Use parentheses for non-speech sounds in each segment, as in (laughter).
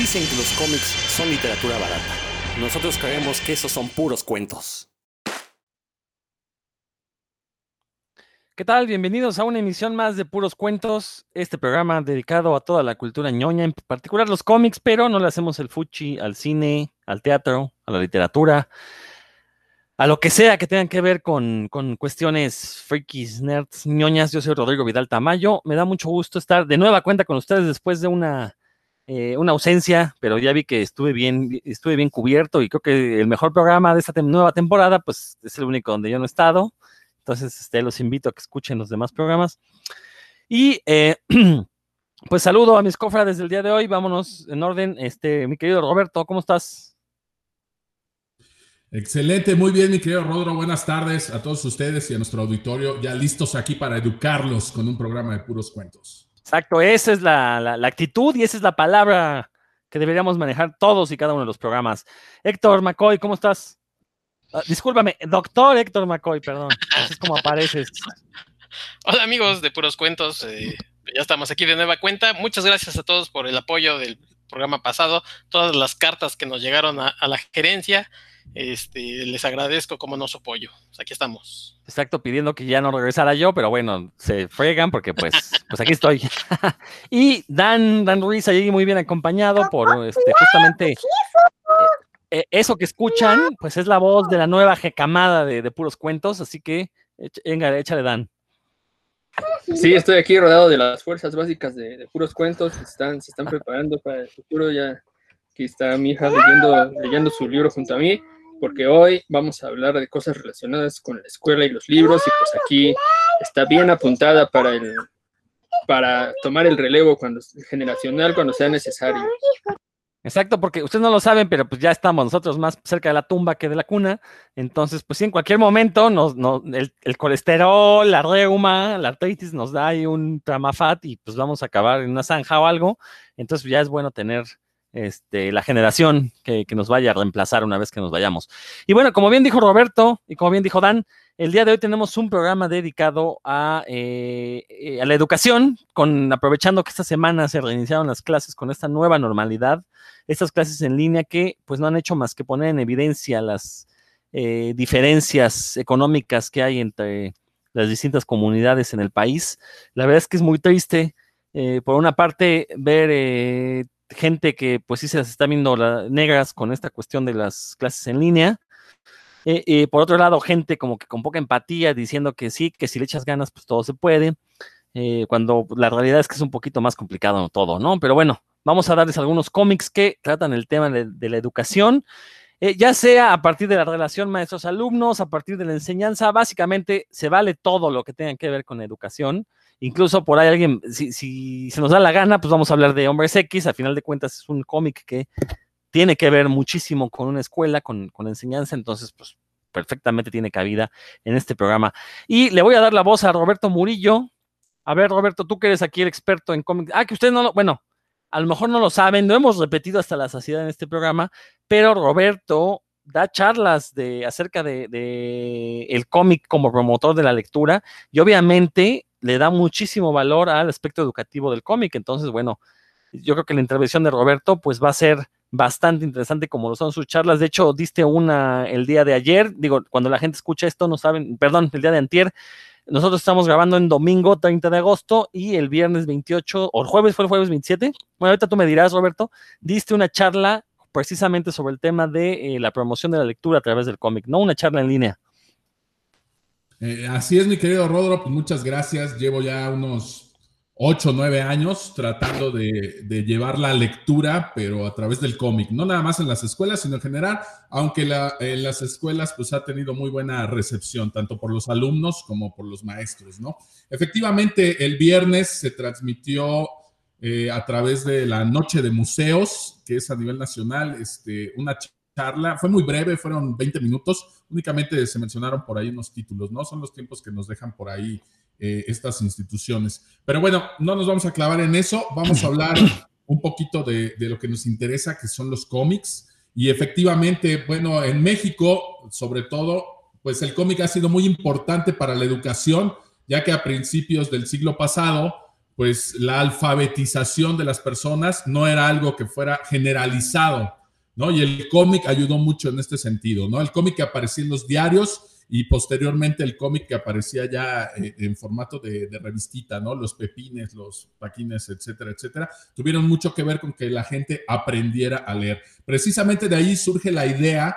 Dicen que los cómics son literatura barata. Nosotros creemos que esos son puros cuentos. ¿Qué tal? Bienvenidos a una emisión más de Puros Cuentos, este programa dedicado a toda la cultura ñoña, en particular los cómics, pero no le hacemos el fuchi al cine, al teatro, a la literatura, a lo que sea que tengan que ver con, con cuestiones freakies, nerds, ñoñas. Yo soy Rodrigo Vidal Tamayo. Me da mucho gusto estar de nueva cuenta con ustedes después de una, eh, una ausencia, pero ya vi que estuve bien, estuve bien cubierto y creo que el mejor programa de esta nueva temporada, pues es el único donde yo no he estado. Entonces, este, los invito a que escuchen los demás programas. Y eh, (clears throat) pues saludo a mis cofrades del día de hoy. Vámonos en orden. Este, mi querido Roberto, ¿cómo estás? Excelente, muy bien, mi querido Rodro. Buenas tardes a todos ustedes y a nuestro auditorio, ya listos aquí para educarlos con un programa de puros cuentos. Exacto, esa es la, la- actitud y esa es la palabra que deberíamos manejar todos y cada uno de los programas. Héctor McCoy, ¿cómo estás? Ah, discúlpame, doctor Héctor McCoy, perdón. Así es como apareces. (laughs) Hola amigos de Puros Cuentos, eh, ya estamos aquí de nueva cuenta. Muchas gracias a todos por el apoyo del programa pasado, todas las cartas que nos llegaron a la gerencia. Este, les agradezco como no su apoyo. Pues aquí estamos. Exacto, pidiendo que ya no regresara yo, pero bueno, se fregan porque pues, pues aquí estoy. (laughs) y Dan, Dan Ruiz allí muy bien acompañado por este, justamente eh, eso que escuchan, pues es la voz de la nueva jecamada de, de puros cuentos, así que venga, échale Dan. Sí, estoy aquí rodeado de las fuerzas básicas de, de puros cuentos. Están, se están preparando para el futuro. Ya aquí está mi hija leyendo, leyendo su libro junto a mí, porque hoy vamos a hablar de cosas relacionadas con la escuela y los libros. Y pues aquí está bien apuntada para el para tomar el relevo cuando generacional cuando sea necesario. Exacto, porque ustedes no lo saben, pero pues ya estamos nosotros más cerca de la tumba que de la cuna. Entonces, pues sí, en cualquier momento nos, nos- el, colesterol, la reuma, la artritis nos da ahí un tramafat y pues vamos a acabar en una zanja o algo. Entonces ya es bueno tener este, la generación que, nos vaya a reemplazar una vez que nos vayamos. Y bueno, como bien dijo Roberto y como bien dijo Dan, el día de hoy tenemos un programa dedicado a, eh, eh, a la educación, con, aprovechando que esta semana se reiniciaron las clases con esta nueva normalidad estas clases en línea que pues no han hecho más que poner en evidencia las eh, diferencias económicas que hay entre las distintas comunidades en el país. La verdad es que es muy triste, por una parte, ver gente que pues sí se las está viendo la- negras con esta cuestión de las clases en línea. Eh, eh, por otro lado, gente como que con poca empatía diciendo que sí, que si le echas ganas, pues todo se puede. eh, cuando la realidad es que es un poquito más complicado todo, ¿no? Pero bueno, vamos a darles algunos cómics que tratan el tema de, de la educación, eh, ya sea a partir de la relación maestros-alumnos, a partir de la enseñanza, básicamente se vale todo lo que tenga que ver con educación. Incluso por ahí alguien, si, si se nos da la gana, pues vamos a hablar de Hombres X, a final de cuentas es un cómic que tiene que ver muchísimo con una escuela, con, con enseñanza, entonces pues perfectamente tiene cabida en este programa. Y le voy a dar la voz a Roberto Murillo. A ver, Roberto, tú que eres aquí el experto en cómics. Ah, que ustedes no lo, bueno, a lo mejor no lo saben, lo hemos repetido hasta la saciedad en este programa, pero Roberto da charlas de, acerca de, de el cómic como promotor de la lectura y obviamente le da muchísimo valor al aspecto educativo del cómic. Entonces, bueno, yo creo que la intervención de Roberto pues va a ser bastante interesante como lo son sus charlas. De hecho, diste una el día de ayer, digo, cuando la gente escucha esto no saben, perdón, el día de antier, nosotros estamos grabando en domingo 30 de agosto y el viernes 28, o el jueves fue el jueves 27. Bueno, ahorita tú me dirás, Roberto, diste una charla precisamente sobre el tema de eh, la promoción de la lectura a través del cómic, no una charla en línea. Eh, así es, mi querido Rodro, pues muchas gracias. Llevo ya unos 8 o 9 años tratando de, de llevar la lectura, pero a través del cómic, no nada más en las escuelas, sino en general, aunque la, en las escuelas pues ha tenido muy buena recepción, tanto por los alumnos como por los maestros, ¿no? Efectivamente, el viernes se transmitió eh, a través de la Noche de Museos, que es a nivel nacional, este, una charla, fue muy breve, fueron 20 minutos, únicamente se mencionaron por ahí unos títulos, ¿no? Son los tiempos que nos dejan por ahí eh, estas instituciones. Pero bueno, no nos vamos a clavar en eso, vamos a hablar un poquito de, de, lo que nos interesa, que son los cómics. Y efectivamente, bueno, en México, sobre todo, pues el cómic ha sido muy importante para la educación, ya que a principios del siglo pasado, pues la alfabetización de las personas no era algo que fuera generalizado, ¿no? Y el cómic ayudó mucho en este sentido, ¿no? El cómic que aparecía en los diarios y posteriormente el cómic que aparecía ya eh, en formato de, revistita, ¿no? Los pepines, los paquines, etcétera, etcétera, tuvieron mucho que ver con que la gente aprendiera a leer. Precisamente de ahí surge la idea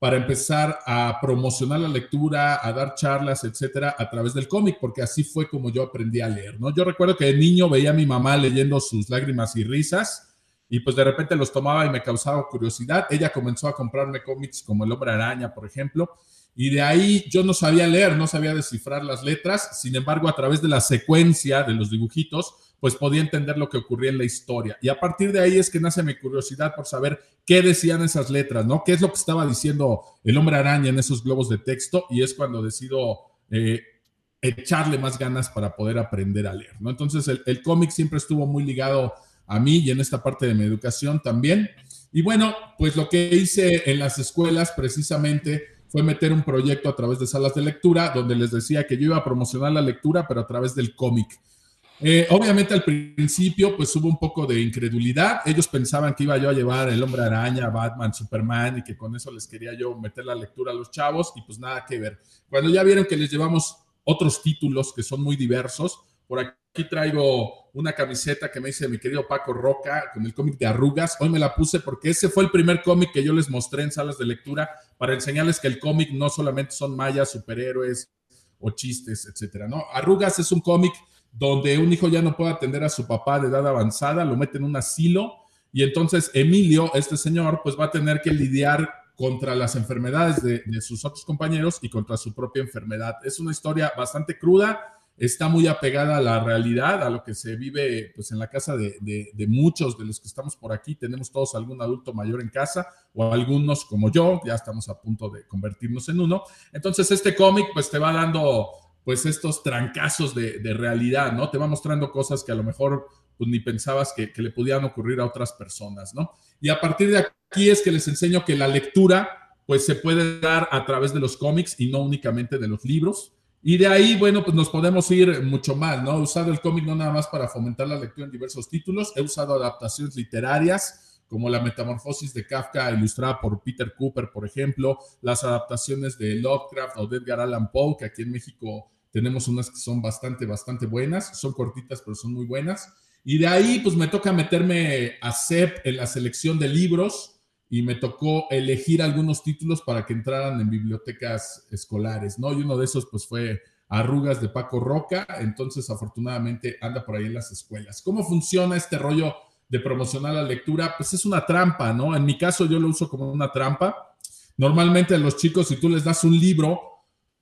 para empezar a promocionar la lectura, a dar charlas, etcétera, a través del cómic, porque así fue como yo aprendí a leer, ¿no? Yo recuerdo que de niño veía a mi mamá leyendo sus lágrimas y risas, y pues de repente los tomaba y me causaba curiosidad. Ella comenzó a comprarme cómics como El Hombre Araña, por ejemplo, y de ahí yo no sabía leer, no sabía descifrar las letras, sin embargo, a través de la secuencia de los dibujitos, pues podía entender lo que ocurría en la historia. Y a partir de ahí es que nace mi curiosidad por saber qué decían esas letras, ¿no? ¿Qué es lo que estaba diciendo el hombre araña en esos globos de texto? Y es cuando decido eh, echarle más ganas para poder aprender a leer, ¿no? Entonces el, el cómic siempre estuvo muy ligado a mí y en esta parte de mi educación también. Y bueno, pues lo que hice en las escuelas precisamente fue meter un proyecto a través de salas de lectura, donde les decía que yo iba a promocionar la lectura, pero a través del cómic. Eh, obviamente al principio pues hubo un poco de incredulidad, ellos pensaban que iba yo a llevar el hombre araña, Batman, Superman y que con eso les quería yo meter la lectura a los chavos y pues nada que ver. Cuando ya vieron que les llevamos otros títulos que son muy diversos, por aquí traigo una camiseta que me hice mi querido Paco Roca con el cómic de Arrugas. Hoy me la puse porque ese fue el primer cómic que yo les mostré en salas de lectura para enseñarles que el cómic no solamente son mayas, superhéroes o chistes, etcétera, ¿no? Arrugas es un cómic donde un hijo ya no puede atender a su papá de edad avanzada, lo mete en un asilo y entonces Emilio, este señor, pues va a tener que lidiar contra las enfermedades de, de sus otros compañeros y contra su propia enfermedad. Es una historia bastante cruda está muy apegada a la realidad, a lo que se vive pues, en la casa de, muchos de los que estamos por aquí. Tenemos todos algún adulto mayor en casa o algunos como yo, ya estamos a punto de convertirnos en uno. Entonces este cómic pues te va dando pues estos trancazos de, realidad, ¿no? Te va mostrando cosas que a lo mejor pues, ni pensabas que, que le pudieran ocurrir a otras personas, ¿no? Y a partir de aquí es que les enseño que la lectura pues se puede dar a través de los cómics y no únicamente de los libros. Y de ahí, bueno, pues nos podemos ir mucho más, ¿no? He usado el cómic no nada más para fomentar la lectura en diversos títulos, he usado adaptaciones literarias, como la Metamorfosis de Kafka, ilustrada por Peter Cooper, por ejemplo, las adaptaciones de Lovecraft o de Edgar Allan Poe, que aquí en México tenemos unas que son bastante, bastante buenas, son cortitas, pero son muy buenas. Y de ahí, pues me toca meterme a CEP en la selección de libros y me tocó elegir algunos títulos para que entraran en bibliotecas escolares, ¿no? Y uno de esos pues fue Arrugas de Paco Roca, entonces afortunadamente anda por ahí en las escuelas. ¿Cómo funciona este rollo de promocionar la lectura? Pues es una trampa, ¿no? En mi caso yo lo uso como una trampa. Normalmente a los chicos si tú les das un libro,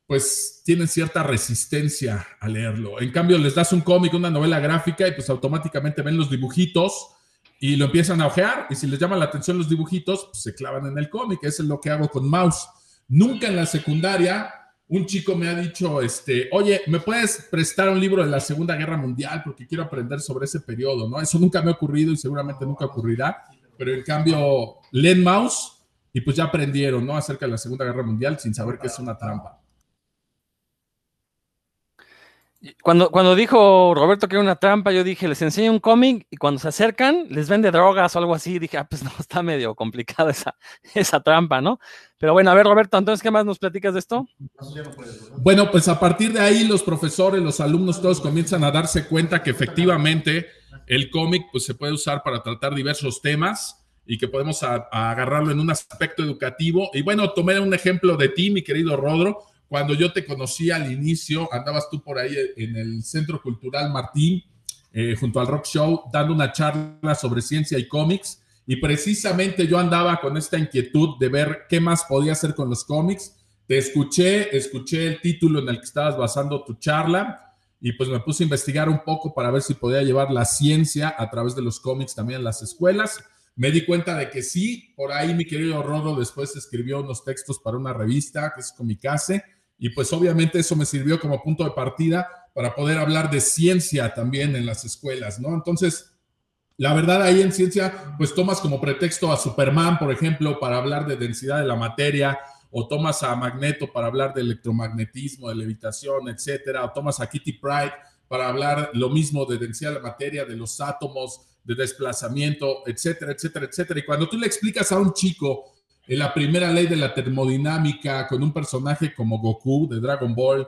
pues tienen cierta resistencia a leerlo. En cambio les das un cómic, una novela gráfica y pues automáticamente ven los dibujitos y lo empiezan a ojear y si les llama la atención los dibujitos, pues se clavan en el cómic. Es lo que hago con Mouse. Nunca en la secundaria un chico me ha dicho, este, oye, ¿me puedes prestar un libro de la Segunda Guerra Mundial? Porque quiero aprender sobre ese periodo, ¿no? Eso nunca me ha ocurrido y seguramente nunca ocurrirá, pero en cambio, leen Mouse y pues ya aprendieron, ¿no? Acerca de la Segunda Guerra Mundial sin saber que es una trampa. Cuando, cuando dijo Roberto que era una trampa, yo dije, les enseño un cómic y cuando se acercan les vende drogas o algo así. Dije, ah, pues (laughs) no, está medio complicada esa, esa trampa, ¿no? Pero bueno, a ver, Roberto, entonces, ¿qué más nos platicas de esto? Bueno, pues a partir de ahí los profesores, los alumnos, todos comienzan a darse cuenta que efectivamente el cómic pues, se puede usar para tratar diversos temas y que podemos agarrarlo en un aspecto educativo. Y bueno, tomé un ejemplo de ti, mi querido Rodro cuando yo te conocí al inicio, andabas tú por ahí en el Centro Cultural Martín, eh, junto al Rock Show, dando una charla sobre ciencia y cómics. Y precisamente yo andaba con esta inquietud de ver qué más podía hacer con los cómics. Te escuché, escuché el título en el que estabas basando tu charla y pues me puse a investigar un poco para ver si podía llevar la ciencia a través de los cómics también en las escuelas. Me di cuenta de que sí, por ahí mi querido Rodo después escribió unos textos para una revista que es Comicase y pues obviamente eso me sirvió como punto de partida para poder hablar de ciencia también en las escuelas, ¿no? Entonces, la verdad ahí en ciencia, pues tomas como pretexto a Superman, por ejemplo, para hablar de densidad de la materia, o tomas a Magneto para hablar de electromagnetismo, de levitación, etcétera, o tomas a Kitty Pride para hablar lo mismo de densidad de la materia, de los átomos, de desplazamiento, etcétera, etcétera, etcétera. Y cuando tú le explicas a un chico en la primera ley de la termodinámica con un personaje como Goku de Dragon Ball,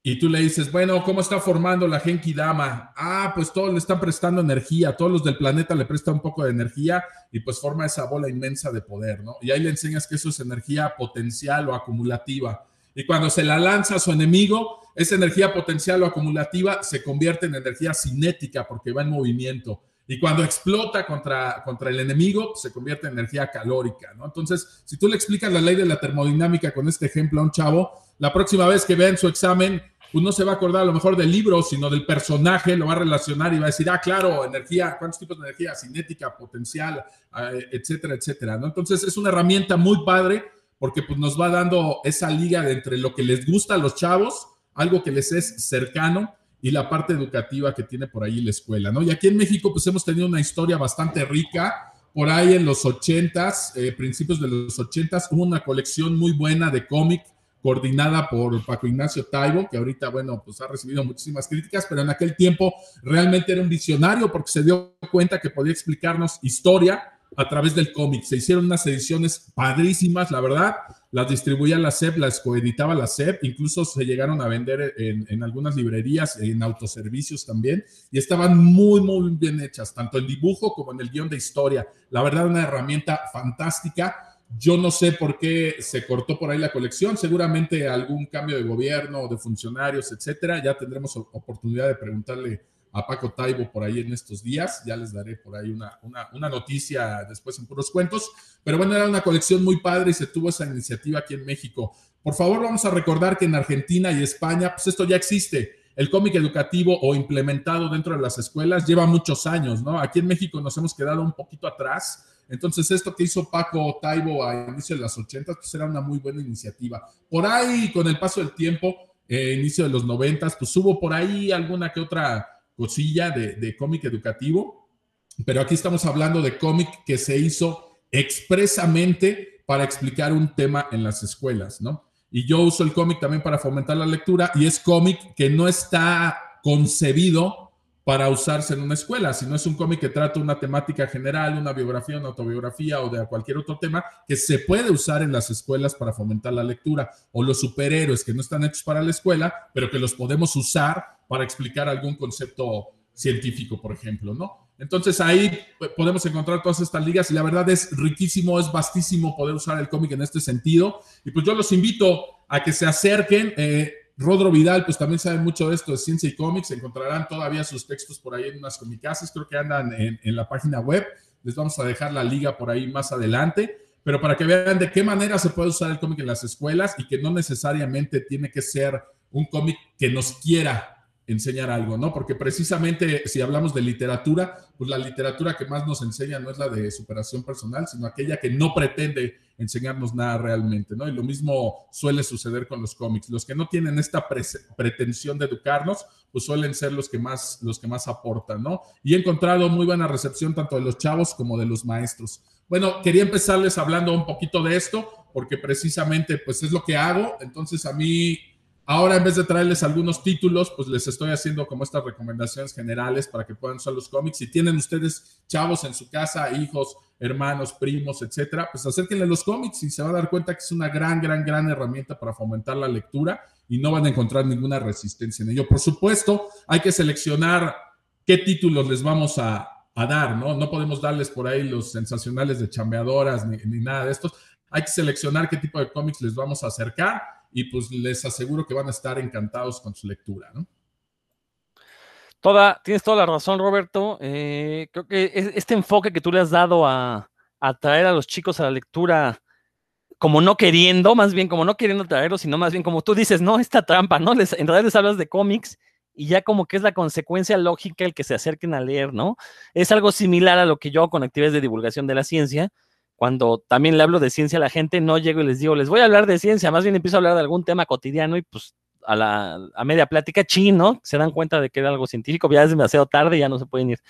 y tú le dices, bueno, ¿cómo está formando la Genki Dama? Ah, pues todos le están prestando energía, todos los del planeta le prestan un poco de energía y pues forma esa bola inmensa de poder, ¿no? Y ahí le enseñas que eso es energía potencial o acumulativa. Y cuando se la lanza a su enemigo, esa energía potencial o acumulativa se convierte en energía cinética porque va en movimiento. Y cuando explota contra, contra el enemigo, se convierte en energía calórica, ¿no? Entonces, si tú le explicas la ley de la termodinámica con este ejemplo a un chavo, la próxima vez que vea en su examen pues no se va a acordar a lo mejor del libro, sino del personaje, lo va a relacionar y va a decir, ah, claro, energía, ¿cuántos tipos de energía? Cinética, potencial, eh, etcétera, etcétera, ¿no? Entonces es una herramienta muy padre porque pues nos va dando esa liga entre lo que les gusta a los chavos, algo que les es cercano y la parte educativa que tiene por ahí la escuela, ¿no? Y aquí en México pues hemos tenido una historia bastante rica, por ahí en los ochentas, eh, principios de los ochentas, hubo una colección muy buena de cómic coordinada por Paco Ignacio Taibo, que ahorita, bueno, pues ha recibido muchísimas críticas, pero en aquel tiempo realmente era un visionario porque se dio cuenta que podía explicarnos historia a través del cómic. Se hicieron unas ediciones padrísimas, la verdad. Las distribuía la SEP, las coeditaba la SEP, incluso se llegaron a vender en, en, algunas librerías, en autoservicios también, y estaban muy, muy bien hechas, tanto el dibujo como en el guion de historia. La verdad, una herramienta fantástica yo no sé por qué se cortó por ahí la colección, seguramente algún cambio de gobierno, de funcionarios, etcétera. Ya tendremos oportunidad de preguntarle a Paco Taibo por ahí en estos días. Ya les daré por ahí una, una, noticia después en puros cuentos. Pero bueno, era una colección muy padre y se tuvo esa iniciativa aquí en México. Por favor, vamos a recordar que en Argentina y España, pues esto ya existe. El cómic educativo o implementado dentro de las escuelas lleva muchos años, ¿no? Aquí en México nos hemos quedado un poquito atrás entonces, esto que hizo Paco Taibo a inicio de las 80, pues era una muy buena iniciativa. Por ahí, con el paso del tiempo, eh, inicio de los 90, pues hubo por ahí alguna que otra cosilla de, de cómic educativo, pero aquí estamos hablando de cómic que se hizo expresamente para explicar un tema en las escuelas, ¿no? Y yo uso el cómic también para fomentar la lectura y es cómic que no está concebido para usarse en una escuela, si no es un cómic que trata una temática general, una biografía, una autobiografía o de cualquier otro tema que se puede usar en las escuelas para fomentar la lectura, o los superhéroes que no están hechos para la escuela, pero que los podemos usar para explicar algún concepto científico, por ejemplo, ¿no? Entonces ahí podemos encontrar todas estas ligas y la verdad es riquísimo, es vastísimo poder usar el cómic en este sentido. Y pues yo los invito a que se acerquen. Eh, Rodro Vidal, pues también sabe mucho de esto de ciencia y cómics. Encontrarán todavía sus textos por ahí en unas comicasas, creo que andan en, en, la página web. Les vamos a dejar la liga por ahí más adelante. Pero para que vean de qué manera se puede usar el cómic en las escuelas y que no necesariamente tiene que ser un cómic que nos quiera enseñar algo, ¿no? Porque precisamente si hablamos de literatura, pues la literatura que más nos enseña no es la de superación personal, sino aquella que no pretende enseñarnos nada realmente, ¿no? Y lo mismo suele suceder con los cómics. Los que no tienen esta pretensión de educarnos, pues suelen ser los que más los que más aportan, ¿no? Y he encontrado muy buena recepción tanto de los chavos como de los maestros. Bueno, quería empezarles hablando un poquito de esto porque precisamente pues es lo que hago, entonces a mí Ahora, en vez de traerles algunos títulos, pues les estoy haciendo como estas recomendaciones generales para que puedan usar los cómics. Si tienen ustedes chavos en su casa, hijos, hermanos, primos, etcétera, pues acérquenle los cómics y se van a dar cuenta que es una gran, gran, gran herramienta para fomentar la lectura y no van a encontrar ninguna resistencia en ello. Por supuesto, hay que seleccionar qué títulos les vamos a, dar, ¿no? No podemos darles por ahí los sensacionales de chambeadoras ni, ni nada de estos. Hay que seleccionar qué tipo de cómics les vamos a acercar y pues les aseguro que van a estar encantados con su lectura, ¿no? Toda, tienes toda la razón, Roberto. Eh, creo que este enfoque que tú le has dado a, traer a los chicos a la lectura, como no queriendo, más bien como no queriendo traerlos, sino más bien como tú dices, no, esta trampa, ¿no? Les, en realidad les hablas de cómics y ya como que es la consecuencia lógica el que se acerquen a leer, ¿no? Es algo similar a lo que yo con actividades de divulgación de la ciencia, cuando también le hablo de ciencia a la gente, no llego y les digo, les voy a hablar de ciencia, más bien empiezo a hablar de algún tema cotidiano y pues a la a media plática, chino, se dan cuenta de que era algo científico, ya es demasiado tarde, ya no se pueden ir.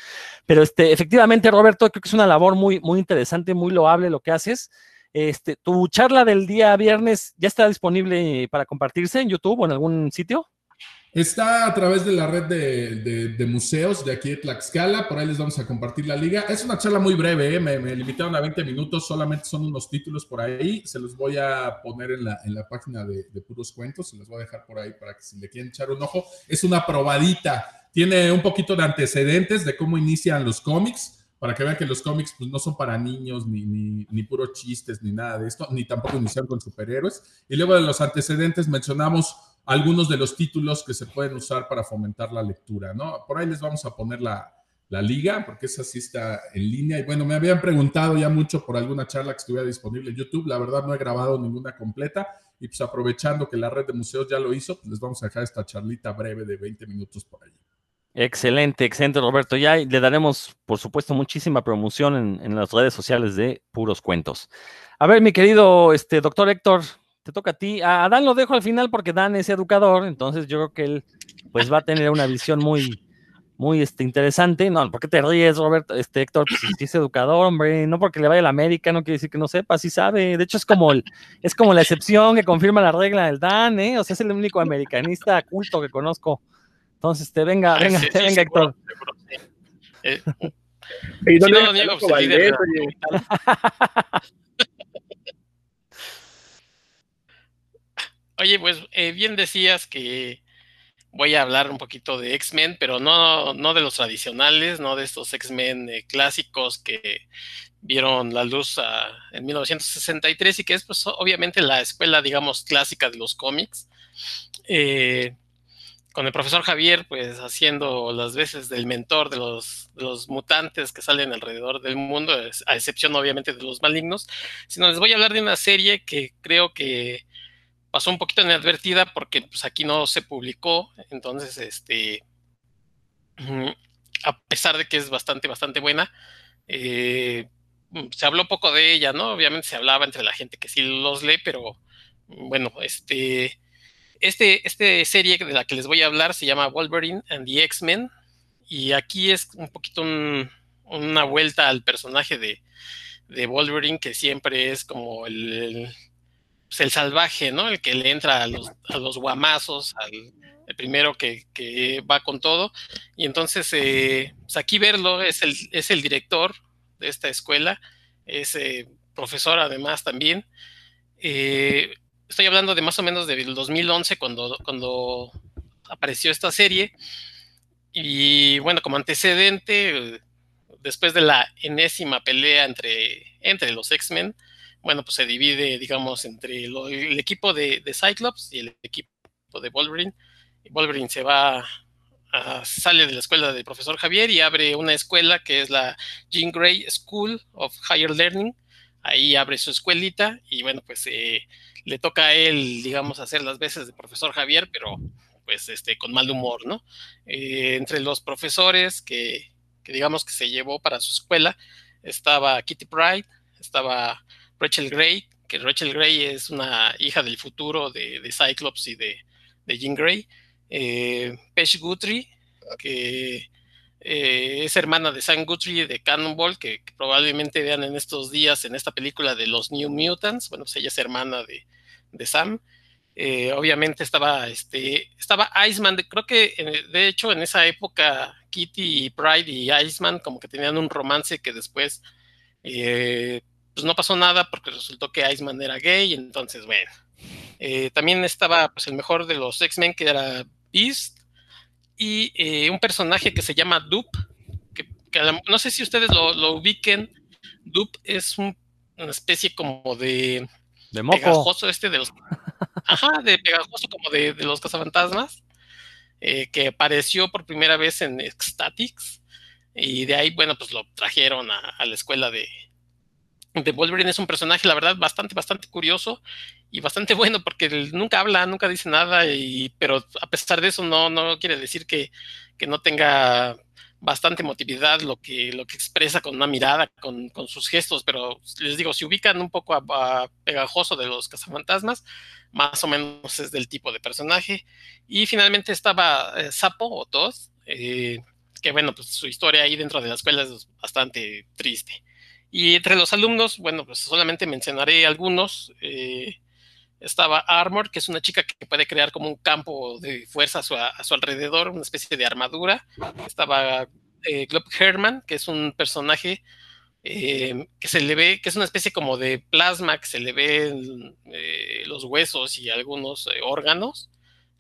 Pero este, efectivamente, Roberto, creo que es una labor muy, muy interesante, muy loable lo que haces. Este, tu charla del día viernes ya está disponible para compartirse en YouTube o en algún sitio. Está a través de la red de, museos de aquí de Tlaxcala, por ahí les vamos a compartir la liga. Es una charla muy breve, ¿eh? me, limitaron a 20 minutos, solamente son unos títulos por ahí, se los voy a poner en la, en la página de, puros cuentos, se los voy a dejar por ahí para que si le quieren echar un ojo. Es una probadita, tiene un poquito de antecedentes de cómo inician los cómics, para que vean que los cómics pues, no son para niños, ni, ni, puros chistes, ni nada de esto, ni tampoco iniciaron con superhéroes. Y luego de los antecedentes mencionamos algunos de los títulos que se pueden usar para fomentar la lectura, ¿no? Por ahí les vamos a poner la, liga, porque esa sí está en línea. Y bueno, me habían preguntado ya mucho por alguna charla que estuviera disponible en YouTube. La verdad no he grabado ninguna completa. Y pues aprovechando que la red de museos ya lo hizo, pues les vamos a dejar esta charlita breve de 20 minutos por ahí. Excelente, excelente, Roberto. Ya le daremos, por supuesto, muchísima promoción en, las redes sociales de Puros Cuentos. A ver, mi querido este, doctor Héctor, te toca a ti. A Dan lo dejo al final porque Dan es educador, entonces yo creo que él pues va a tener una visión muy, muy este, interesante. No, ¿por qué te ríes, Roberto? Este, Héctor, pues si es educador, hombre, no porque le vaya a la América, no quiere decir que no sepa, sí sabe. De hecho, es como el, es como la excepción que confirma la regla del Dan, ¿eh? O sea, es el único americanista culto que conozco. Entonces, te venga, ah, venga, te venga, Héctor. Eh, y no, no, niego, (laughs) Oye, pues eh, bien decías que voy a hablar un poquito de X-Men, pero no, no de los tradicionales, no de estos X-Men eh, clásicos que vieron la luz en 1963 y que es pues obviamente la escuela, digamos, clásica de los cómics. Eh, con el profesor Javier, pues haciendo las veces del mentor de los, los mutantes que salen alrededor del mundo, a excepción obviamente de los malignos, sino les voy a hablar de una serie que creo que pasó un poquito inadvertida porque pues aquí no se publicó, entonces este a pesar de que es bastante, bastante buena, eh, se habló poco de ella, ¿no? Obviamente se hablaba entre la gente que sí los lee, pero bueno, este, este, este serie de la que les voy a hablar se llama Wolverine and the X-Men, y aquí es un poquito una vuelta al personaje de, de, Wolverine, que siempre es como el pues, el salvaje, ¿no? El que le entra a los, a los guamazos, al, el primero que, va con todo. Y entonces, eh, pues, aquí verlo es el, es el director de esta escuela, es eh, profesor además también. Eh, estoy hablando de más o menos del 2011 cuando, cuando apareció esta serie. Y bueno, como antecedente, después de la enésima pelea entre, entre los X-Men, bueno, pues se divide, digamos, entre el equipo de, Cyclops y el equipo de Wolverine. Wolverine se va, sale de la escuela del profesor Javier y abre una escuela que es la Jean Grey School of Higher Learning. Ahí abre su escuelita y bueno, pues eh, le toca a él, digamos, hacer las veces de profesor Javier, pero pues este, con mal humor, ¿no? Eh, entre los profesores que, que digamos que se llevó para su escuela estaba Kitty Pride, estaba Rachel Gray, que Rachel Gray es una hija del futuro de, Cyclops y de, Jean Grey. Eh, Guthrie, que eh, es hermana de Sam Guthrie de Cannonball, que, probablemente vean en estos días en esta película de los New Mutants. Bueno, pues ella es hermana de, Sam. Eh, obviamente estaba, este, estaba Iceman, creo que de hecho en esa época Kitty, Pride y Iceman como que tenían un romance que después eh, pues no pasó nada porque resultó que Iceman era gay, entonces bueno. Eh, también estaba pues el mejor de los X-Men que era Beast y eh, un personaje que se llama Dup, que, no sé si ustedes lo, ubiquen. Dup es una especie como de, de moco. pegajoso este de los... Ajá, de pegajoso como de, los cazafantasmas, eh, que apareció por primera vez en Ecstatics y de ahí, bueno, pues lo trajeron a la escuela de, de Wolverine es un personaje, la verdad, bastante, bastante curioso y bastante (laughs) bueno porque nunca habla, nunca dice nada, y, pero a pesar de eso no, no quiere decir que, no tenga bastante motividad lo que, lo que expresa con una mirada, con, sus gestos, pero les digo, si ubican un poco a, Pegajoso de los cazafantasmas, más o menos es del tipo de personaje. Y finalmente estaba eh, Sapo o Toz, eh, que bueno, pues su historia ahí dentro de la escuela es bastante triste. Y entre los alumnos, bueno, pues solamente mencionaré algunos. Eh, Estaba Armor, que es una chica que puede crear como un campo de fuerza a su, alrededor, una especie de armadura. Estaba eh, Glob Herman, que es un personaje eh, que se le ve, que es una especie como de plasma, que se le ve eh, los huesos y algunos eh, órganos.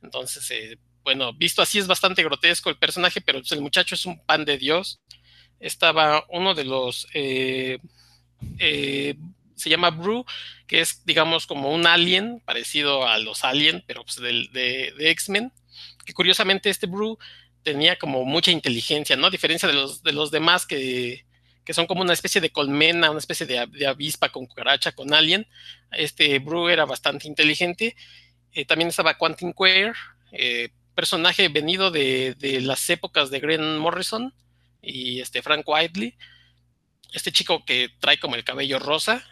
Entonces, bueno, visto así es bastante grotesco el personaje, pero pues, el muchacho es un pan de Dios. Estaba uno de los, se llama Brew, que es, digamos, como un alien, parecido a los alien, pero pues de, X-Men, que curiosamente este Brew tenía como mucha inteligencia, ¿no? A diferencia de los, de los demás que, que son como una especie de colmena, una especie de, de avispa con cucaracha, con alien. Este Brew era bastante inteligente. Eh, también estaba Quentin Quire, eh, personaje venido de, de las épocas de Grant Morrison y este Frank Whiteley. Este chico que trae como el cabello rosa.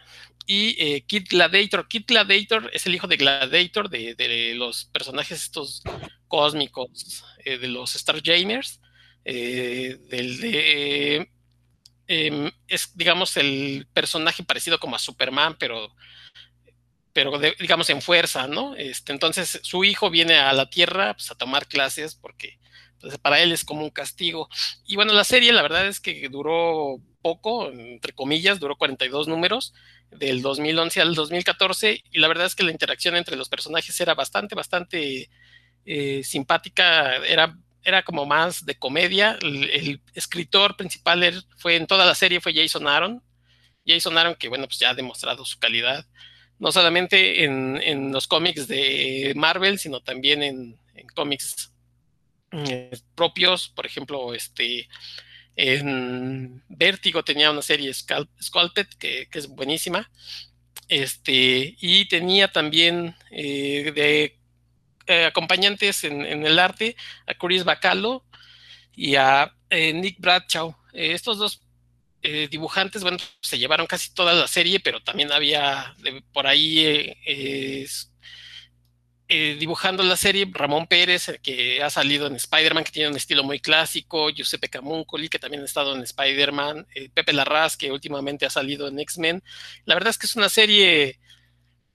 Y eh, Kid Gladiator. Kid Gladiator es el hijo de Gladiator, de, de los personajes estos cósmicos, eh, de los Starjamers. Eh, del de. em, es, digamos, el personaje parecido como a Superman, pero pero de- digamos en fuerza, ¿no? Este, entonces su hijo viene a la Tierra pues, a tomar clases porque pues, para él es como un castigo. Y bueno, la serie la verdad es que duró poco, entre comillas, duró 42 números del 2011 al 2014 y la verdad es que la interacción entre los personajes era bastante, bastante eh, simpática, era, era como más de comedia. El, escritor principal er- fue en toda la serie fue Jason Aaron. Jason Aaron que bueno, pues ya ha demostrado su calidad no solamente en, en, los cómics de Marvel, sino también en, cómics eh, propios, por ejemplo, este en Vértigo tenía una serie Sculpted que, es buenísima, este y tenía también eh, eh, acompañantes en, el arte a Chris Bacalo y a eh, Nick Bradshaw. estos dos dibujantes, bueno, se llevaron casi toda la serie, pero también había por ahí eh, eh, dibujando la serie Ramón Pérez, que ha salido en Spider-Man, que tiene un estilo muy clásico, Giuseppe Camuncoli, que también ha estado en Spider-Man, eh, Pepe Larraz, que últimamente ha salido en X-Men. La verdad es que es una serie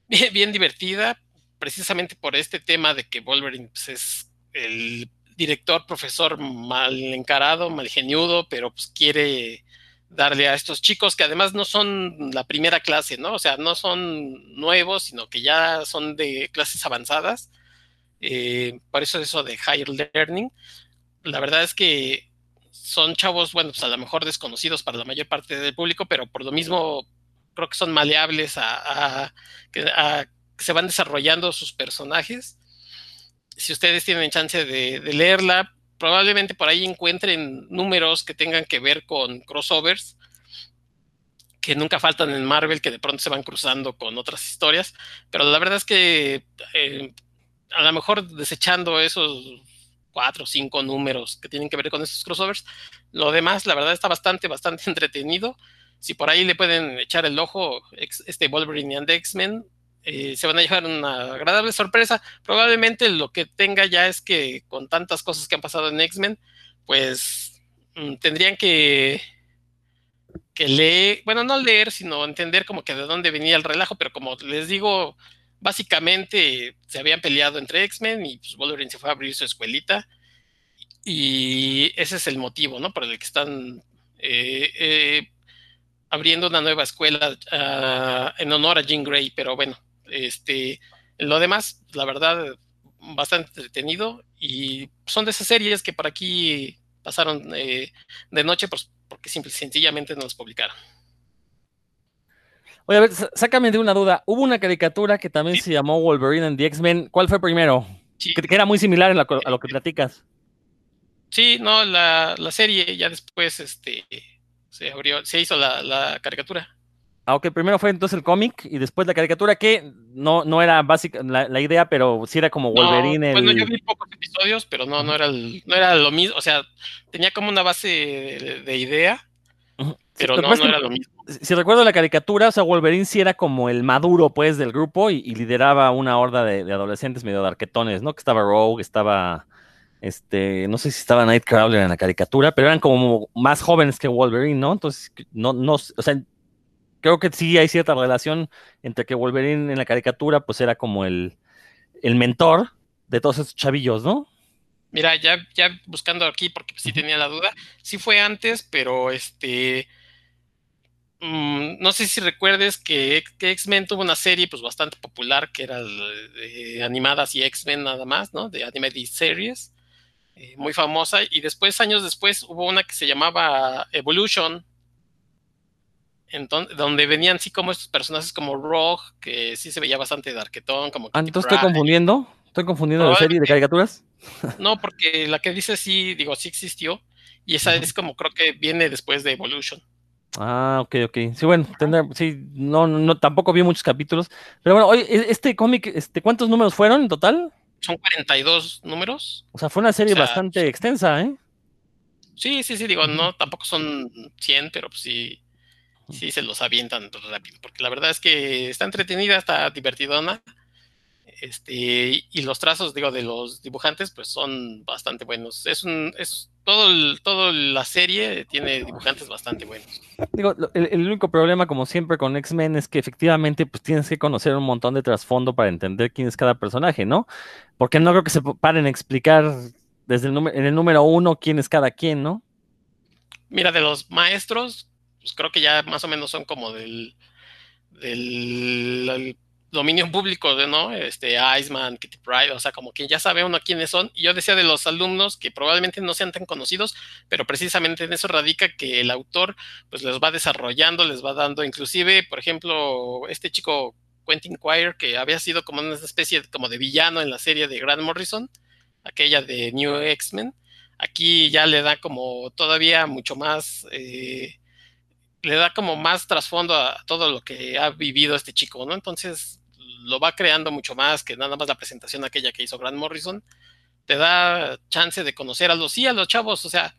bien, bien, divertida, precisamente por este tema de que Wolverine pues, es el director, profesor mal encarado, mal geniudo, pero pues quiere darle a estos chicos que además no son la primera clase, ¿no? O sea, no son nuevos, sino que ya son de clases avanzadas. Eh, por eso eso de higher learning. La verdad es que son chavos, bueno, pues a lo mejor desconocidos para la mayor parte del público, pero por lo mismo creo que son maleables a, a, a que se van desarrollando sus personajes. Si ustedes tienen chance de, de leerla, probablemente por ahí encuentren números que tengan que ver con crossovers, que nunca faltan en Marvel, que de pronto se van cruzando con otras historias, pero la verdad es que eh, a lo mejor desechando esos cuatro o cinco números que tienen que ver con esos crossovers, lo demás, la verdad, está bastante, bastante (laughs) entretenido. Si por ahí le pueden echar el ojo, este Wolverine and X-Men, eh, se van a llevar una agradable sorpresa. Probablemente lo que tenga ya es que con tantas cosas que han pasado en X-Men, pues mmm, tendrían que, leer, bueno, no leer, sino entender como que de dónde venía el relajo, pero como les digo, básicamente se habían peleado entre X-Men y pues, Wolverine se fue a abrir su escuelita. Y ese es el motivo, ¿no? Por el que están eh, eh, abriendo una nueva escuela uh, en honor a Jean Grey, pero bueno, este, lo demás, la verdad, bastante entretenido y son de esas series que por aquí pasaron eh, de noche pues, porque simple, sencillamente no las publicaron. Oye, a ver, sácame de una duda. Hubo una caricatura que también sí. se llamó Wolverine and the X-Men. ¿Cuál fue primero? Sí. Que, que, era muy similar a lo, a lo que platicas. Sí, no, la, la, serie ya después este, se abrió, se hizo la, la caricatura. Aunque primero fue entonces el cómic y después la caricatura, que no, no era básica la, la, idea, pero sí era como Wolverine. No, bueno, el... yo vi pocos episodios, pero no, no era, el, no era lo mismo, o sea, tenía como una base de, de idea, pero sí, no, no era lo mismo. Si recuerdo la caricatura, o sea, Wolverine sí era como el maduro, pues, del grupo y, y lideraba una horda de, de, adolescentes medio darquetones, ¿no? Que estaba Rogue, estaba, este, no sé si estaba Nightcrawler en la caricatura, pero eran como más jóvenes que Wolverine, ¿no? Entonces, no, no, o sea, creo que sí hay cierta relación entre que Wolverine en la caricatura pues era como el, el mentor de todos esos chavillos, ¿no? Mira, ya, ya buscando aquí, porque sí tenía la duda, sí fue antes, pero este, mm, no sé si recuerdes que, que X-Men tuvo una serie pues bastante popular, que era animadas y X-Men nada más, ¿no? De Animated Series, eh, muy famosa, y después, años después, hubo una que se llamaba Evolution, entonces, donde venían sí como estos personajes como Rogue, que sí se veía bastante darquetón, como Ah, entonces estoy confundiendo, estoy confundiendo de serie de caricaturas. No, porque la que dice sí, digo, sí existió, y esa es como creo que viene después de Evolution. Ah, ok, ok. Sí, bueno, tendrá, sí, no, no, tampoco vi muchos capítulos. Pero bueno, oye, este cómic, este, ¿cuántos números fueron en total? Son 42 números. O sea, fue una serie O sea, bastante extensa, ¿eh? Sí, sí, sí, digo, no, tampoco son 100, pero pues sí, sí se los avientan rápido, porque la verdad es que está entretenida, está divertidona. Este, y los trazos, digo, de los dibujantes, pues son bastante buenos. Es un, es todo, el, toda la serie tiene dibujantes bastante buenos. Digo, el, el único problema, como siempre, con X-Men es que efectivamente pues tienes que conocer un montón de trasfondo para entender quién es cada personaje, ¿no? Porque no creo que se paren a explicar desde el número, en el número uno quién es cada quien, ¿no? Mira, de los maestros, pues creo que ya más o menos son como del, del el dominio público, de, ¿no? Este, Iceman, Kitty Pryde, o sea, como que ya sabe uno quiénes son. Y yo decía de los alumnos que probablemente no sean tan conocidos, pero precisamente en eso radica que el autor pues les va desarrollando, les va dando, inclusive, por ejemplo, este chico Quentin Quire, que había sido como una especie como de villano en la serie de Grant Morrison, aquella de New X-Men, aquí ya le da como todavía mucho más, eh, le da como más trasfondo a todo lo que ha vivido este chico, ¿no? Entonces lo va creando mucho más que nada más la presentación aquella que hizo Grant Morrison. Te da chance de conocer a los, sí, a los chavos, o sea,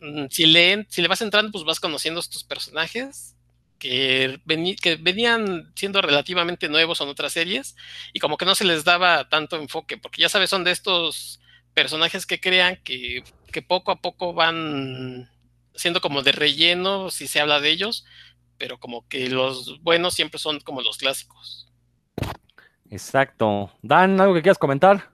mm, si leen, si le vas entrando, pues vas conociendo estos personajes que, que venían siendo relativamente nuevos en otras series y como que no se les daba tanto enfoque, porque ya sabes, son de estos personajes que crean que, que poco a poco van siendo como de relleno si se habla de ellos, pero como que los buenos siempre son como los clásicos. Exacto. Dan, ¿algo que quieras comentar?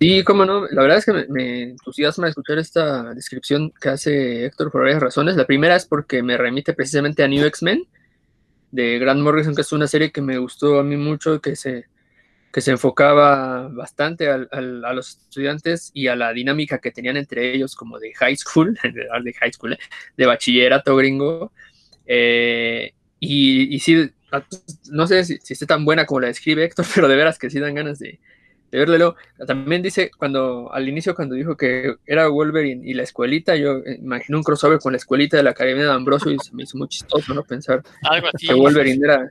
Sí, cómo no. La verdad es que me, me entusiasma escuchar esta descripción que hace Héctor por varias razones. La primera es porque me remite precisamente a New X-Men de Grant Morrison, que es una serie que me gustó a mí mucho, que se, que se enfocaba bastante al- al- a los estudiantes y a la dinámica que tenían entre ellos, como de high school, (laughs) de high school, eh, de bachillerato gringo. Eh, y, y sí, no sé si, si esté tan buena como la describe Héctor, (laughs) pero de veras que sí dan ganas de, de verlo. También dice, cuando al inicio, cuando dijo que era Wolverine y la escuelita, yo eh, imaginé un crossover con la escuelita de la Academia de Ambrosio y se me hizo muy chistoso, ¿no? Pensar Algo así. que Wolverine era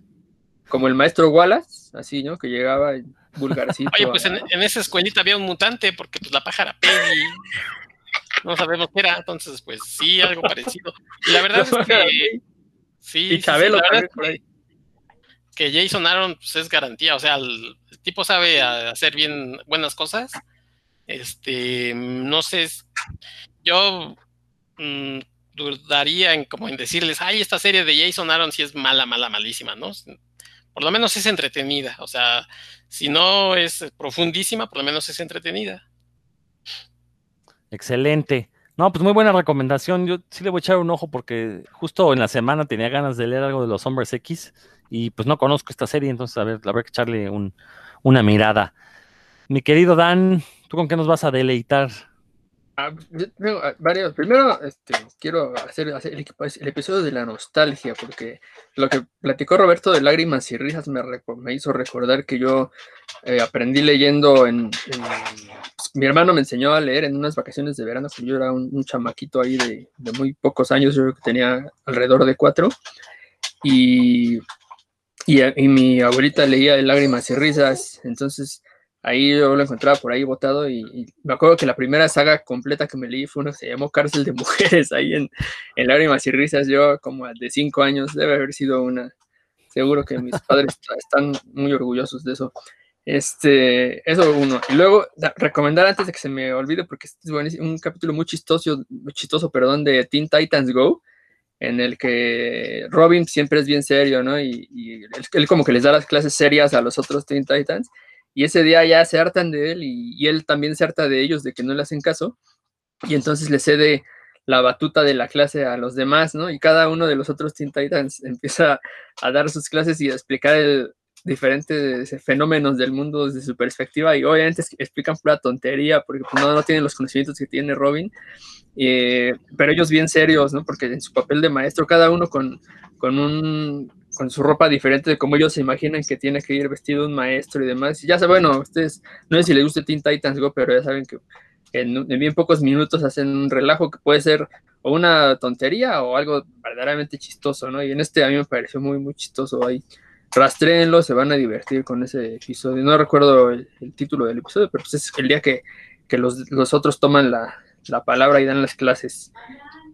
como el maestro Wallace, así, ¿no? Que llegaba vulgarcito. Oye, pues a- en, en esa escuelita había un mutante, porque pues la pájara Peggy. No sabemos qué era, entonces, pues sí, algo parecido. Y la verdad (laughs) es que. Sí, Y sí, sí, Chabelo también por es que, Jason Aaron pues, es garantía, o sea, el, el tipo sabe hacer bien buenas cosas. Este, no sé, yo mm, dudaría en como en decirles, ay, esta serie de Jason Aaron sí es mala, mala, malísima, ¿no? Por lo menos es entretenida, o sea, si no es profundísima, por lo menos es entretenida. Excelente. No, pues muy buena recomendación. Yo sí le voy a echar un ojo porque justo en la semana tenía ganas de leer algo de los Hombres X y pues no conozco esta serie, entonces a ver, habrá que echarle un- una mirada. Mi querido Dan, ¿tú con qué nos vas a deleitar? Ah, yo tengo ah, varios. Primero, este, quiero hacer, hacer el, el episodio de la nostalgia, porque lo que platicó Roberto de lágrimas y risas me, me hizo recordar que yo eh, aprendí leyendo en, en- pues, mi hermano me enseñó a leer en unas vacaciones de verano, que yo era un, un chamaquito ahí de, de muy pocos años, yo creo que tenía alrededor de cuatro, y, y, y mi abuelita leía de lágrimas y risas, entonces Ahí yo lo encontraba por ahí botado y, y me acuerdo que la primera saga completa que me leí fue una que se llamó Cárcel de Mujeres, ahí en, en Lágrimas y Risas, yo como de cinco años, debe haber sido una, seguro que mis padres (laughs) están muy orgullosos de eso. Este, eso uno. Y luego, da- recomendar antes de que se me olvide, porque es buenísimo, un capítulo muy chistoso, muy chistoso, perdón, de Teen Titans Go, en el que Robin siempre es bien serio, ¿no? Y, y él, él como que les da las clases serias a los otros Teen Titans. Y ese día ya se hartan de él y, él también se harta de ellos, de que no le hacen caso. Y entonces le cede la batuta de la clase a los demás, ¿no? Y cada uno de los otros Teen Titans (laughs) empieza a dar sus clases y a explicar el, diferentes fenómenos del mundo desde su perspectiva y obviamente explican pura tontería porque pues, no, no tienen los conocimientos que tiene Robin, eh, pero ellos bien serios, ¿no? Porque en su papel de maestro, cada uno con, con, un, con su ropa diferente de cómo ellos se imaginan que tiene que ir vestido un maestro y demás. Y ya saben, bueno, ustedes, no sé si les gusta Teen Titans Go, pero ya saben que en, en bien pocos minutos hacen un relajo que puede ser o una tontería o algo verdaderamente chistoso, ¿no? Y en este a mí me pareció muy, muy chistoso ahí. Rastréenlo, se van a divertir con ese episodio. No recuerdo el, título del episodio, pero pues es el día que, que los, los otros toman la, la palabra y dan las clases.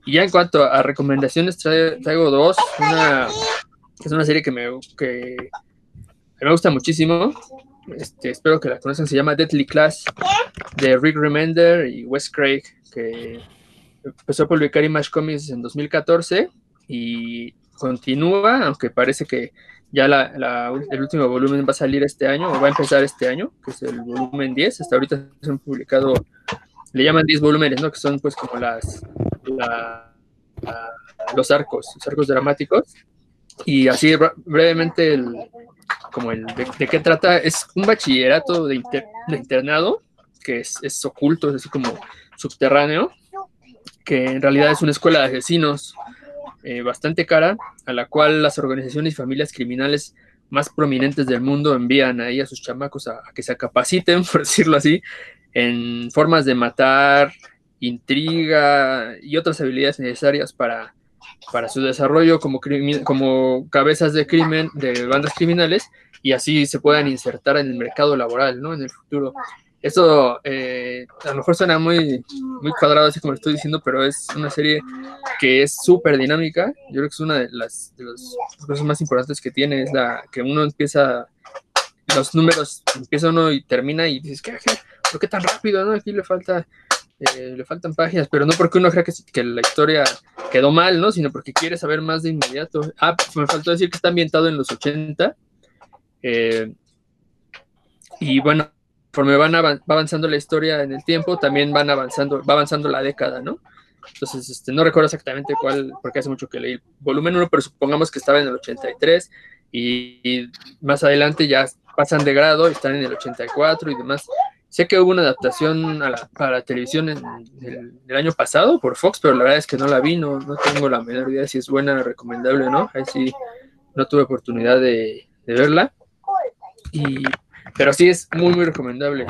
Y ya en cuanto a recomendaciones, traigo dos. Una es una serie que me, que me gusta muchísimo. Este, espero que la conozcan. Se llama Deadly Class de Rick Remender y Wes Craig, que empezó a publicar Image Comics en 2014 y continúa, aunque parece que ya la- la- el último volumen va a salir este año, o va a empezar este año, que es el volumen 10. Hasta ahorita se han publicado, le llaman 10 volúmenes, ¿no? Que son pues como las, la- la- los arcos, los arcos dramáticos. Y así bre- brevemente, el, como el de, de qué trata, es un bachillerato de, de internado, que es, es oculto, es así como subterráneo, que en realidad es una escuela de asesinos eh, bastante cara, a la cual las organizaciones y familias criminales más prominentes del mundo envían ahí a sus chamacos a, a que se capaciten, (laughs) por decirlo así, en formas de matar, intriga y otras habilidades necesarias para, para su desarrollo como, como cabezas de crimen, de bandas criminales, y así se puedan insertar en el mercado laboral, ¿no? En el futuro. Eso eh, a lo mejor suena muy, muy cuadrado, así como lo estoy diciendo, pero es una serie que es súper dinámica. Yo creo que es una de las, de las cosas más importantes que tiene, es la que uno empieza, los números, empieza uno y termina y dices, ¿qué, qué? ¿por qué tan rápido? No? Aquí le falta, eh, le faltan páginas, pero no porque uno crea que, la historia quedó mal, ¿no? Sino porque quiere saber más de inmediato. Ah, me faltó decir que está ambientado en los 80. eh, y bueno, conforme van va avanzando la historia en el tiempo, también van avanzando, va avanzando la década, ¿no? Entonces, este, no recuerdo exactamente cuál, porque hace mucho que leí el volumen 1, pero supongamos que estaba en el 83 y, y más adelante ya pasan de grado, están en el 84 y demás. Sé que hubo una adaptación a la, para la televisión en, el, año pasado por Fox, pero la verdad es que no la vi, no, no tengo la menor idea si es buena, recomendable o no. Ahí sí no tuve oportunidad de, verla. Y, pero sí es muy, muy recomendable.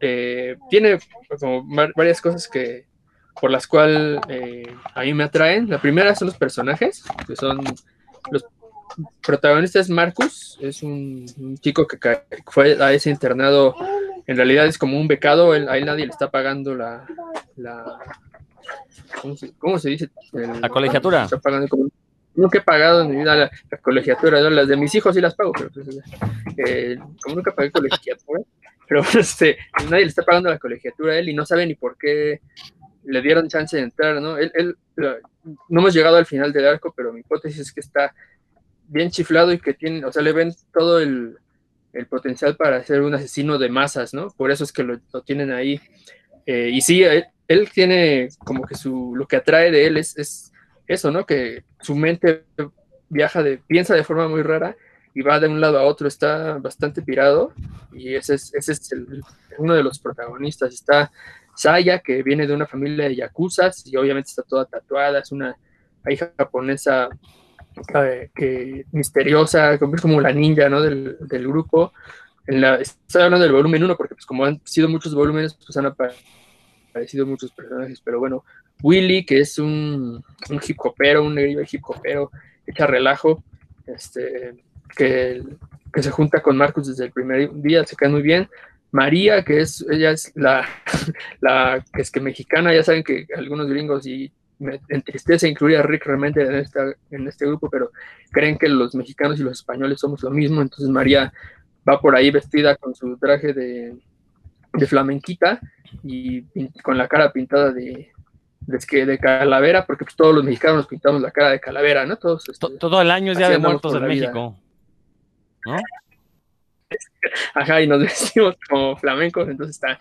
Eh, tiene como var- varias cosas que por las cuales eh, a mí me atraen. La primera son los personajes, que son los protagonistas. Marcus es un, un chico que fue a ese internado. En realidad es como un becado, él- a él nadie le está pagando la. la ¿cómo, se, cómo se dice? El- La colegiatura. Está pagando como, nunca he pagado en mi vida la, la colegiatura, ¿no? las de mis hijos sí las pago, pero pues, eh, como nunca pagué colegiatura, (laughs) pero este, nadie le está pagando la colegiatura a él y no sabe ni por qué le dieron chance de entrar, ¿no? Él, él, la- no hemos llegado al final del arco, pero mi hipótesis es que está bien chiflado y que tiene, o sea, le ven todo el, el potencial para ser un asesino de masas, ¿no? Por eso es que lo, tienen ahí. Eh, y sí, él, tiene como que su, lo que atrae de él es, es eso, ¿no? Que su mente viaja de, piensa de forma muy rara y va de un lado a otro, está bastante pirado y ese es, ese es uno de los protagonistas. Está Saya, que viene de una familia de yakuzas y obviamente está toda tatuada, es una hija japonesa eh, que misteriosa, como la ninja, ¿no? Del, del grupo. En la, estoy hablando del volumen 1 porque pues como han sido muchos volúmenes, pues han apa- aparecido muchos personajes, pero bueno, Willy, que es un, un hip hopero, un negrillo hip hopero, echa relajo, este, que, que se junta con Marcus desde el primer día, se cae muy bien. María, que es, ella es la, (laughs) la que es que mexicana, ya saben que algunos gringos y me entristece incluir a Rick realmente en, esta, en este grupo, pero creen que los mexicanos y los españoles somos lo mismo, entonces María va por ahí vestida con su traje de, de flamenquita y con la cara pintada de, de, de calavera, porque pues, todos los mexicanos nos pintamos la cara de calavera, ¿no? Todos, este, todo el año es Día de Muertos en México. ¿No? (laughs) Ajá, y nos (laughs) vestimos como flamencos, entonces está,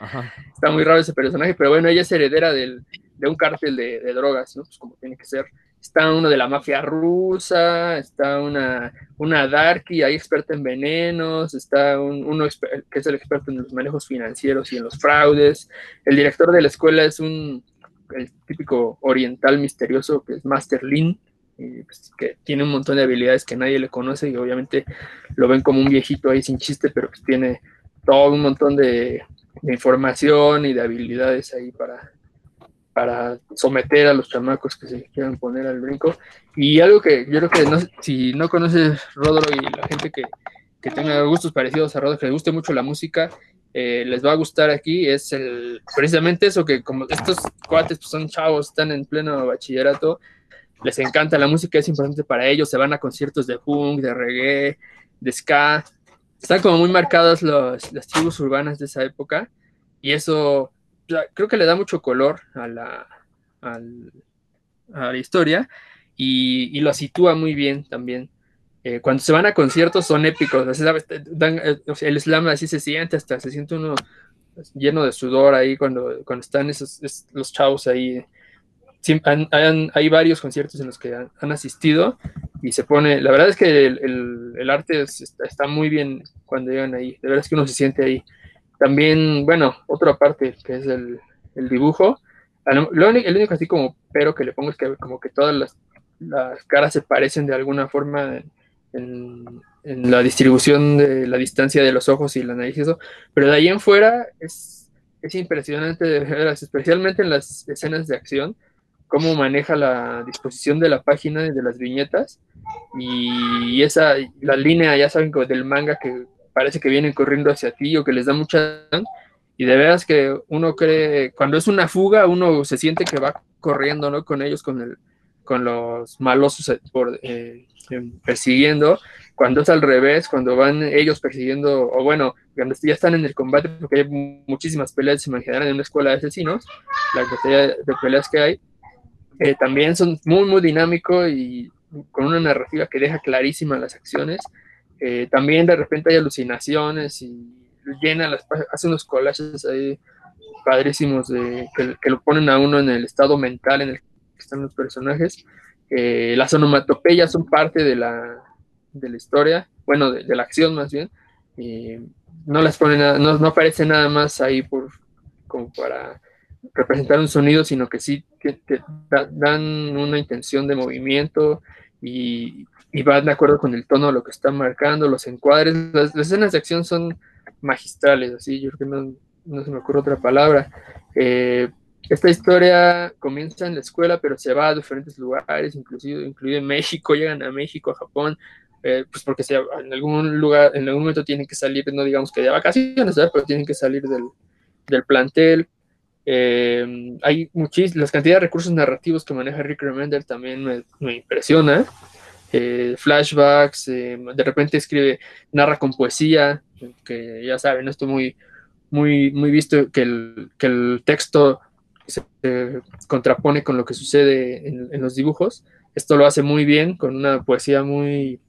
está muy raro ese personaje, pero bueno, ella es heredera del, de un cártel de, de, drogas, ¿no? Pues como tiene que ser. Está uno de la mafia rusa, está una, una Darky, ahí experta en venenos, está un, uno que es el experto en los manejos financieros y en los fraudes. El director de la escuela es un el típico oriental misterioso que es Master Lin, pues, que tiene un montón de habilidades que nadie le conoce y obviamente lo ven como un viejito ahí sin chiste, pero que tiene todo un montón de, información y de habilidades ahí para, para someter a los chamacos que se quieran poner al brinco. Y algo que yo creo que no, si no conoces Rodro y la gente que, que tenga gustos parecidos a Rodro, que le guste mucho la música, eh, les va a gustar aquí es el, precisamente eso, que como estos cuates pues, son chavos, están en pleno bachillerato, les encanta la música, es importante para ellos, se van a conciertos de punk, de reggae, de ska, están como muy marcadas los, las tribus urbanas de esa época y eso creo que le da mucho color a la, a la historia y, y, lo sitúa muy bien también. Eh, cuando se van a conciertos son épicos, eh, el slam así se siente, hasta se siente uno lleno de sudor ahí cuando, cuando están esos, los chavos ahí. Hay varios conciertos en los que han, asistido y se pone, la verdad es que el, arte está, muy bien cuando llegan ahí, de verdad es que uno se siente ahí. También, bueno, otra parte que es el, dibujo, lo único, así como pero que le pongo es que como que todas las, caras se parecen de alguna forma en, la distribución de la distancia de los ojos y la nariz y eso, pero de ahí en fuera es, es impresionante especialmente en las escenas de acción, cómo maneja la disposición de la página y de las viñetas. Y esa, la línea, ya saben, del manga que parece que vienen corriendo hacia ti o que les da mucha... Y de veras que uno cree, cuando es una fuga, uno se siente que va corriendo, ¿no? Con ellos, con el, con los malosos eh, por, eh, persiguiendo, cuando es al revés, cuando van ellos persiguiendo, o bueno, cuando ya están en el combate, porque hay muchísimas peleas, se imaginarán en una escuela de asesinos, la cantidad de peleas que hay, eh, también son muy, muy dinámico y con una narrativa que deja clarísimas las acciones. también de repente hay alucinaciones y llena las hace unos collages ahí padrísimos de, que, que, lo ponen a uno en el estado mental en el están los personajes. Eh, las onomatopeyas son parte de la, de la historia, bueno, de, la acción más bien. no las ponen, no, no aparece nada más ahí por, como para representar un sonido, sino que sí que, dan una intención de movimiento y, y, van de acuerdo con el tono de lo que están marcando, los encuadres. Las, escenas de acción son magistrales, así, yo creo que no, no se me ocurre otra palabra. Eh, esta historia comienza en la escuela, pero se va a diferentes lugares, inclusive, incluido en México, llegan a México, a Japón, eh, pues porque se, en algún lugar, en algún momento tienen que salir, no digamos que de vacaciones, pero tienen que salir del, del plantel. Eh, hay muchísimas, las cantidades de recursos narrativos que maneja Rick Remender también me, me impresiona. Eh, flashbacks, de repente escribe, narra con poesía, que ya saben, esto muy, muy, muy visto, que el, que el texto se contrapone con lo que sucede en, los dibujos. Esto lo hace muy bien, con una poesía muy,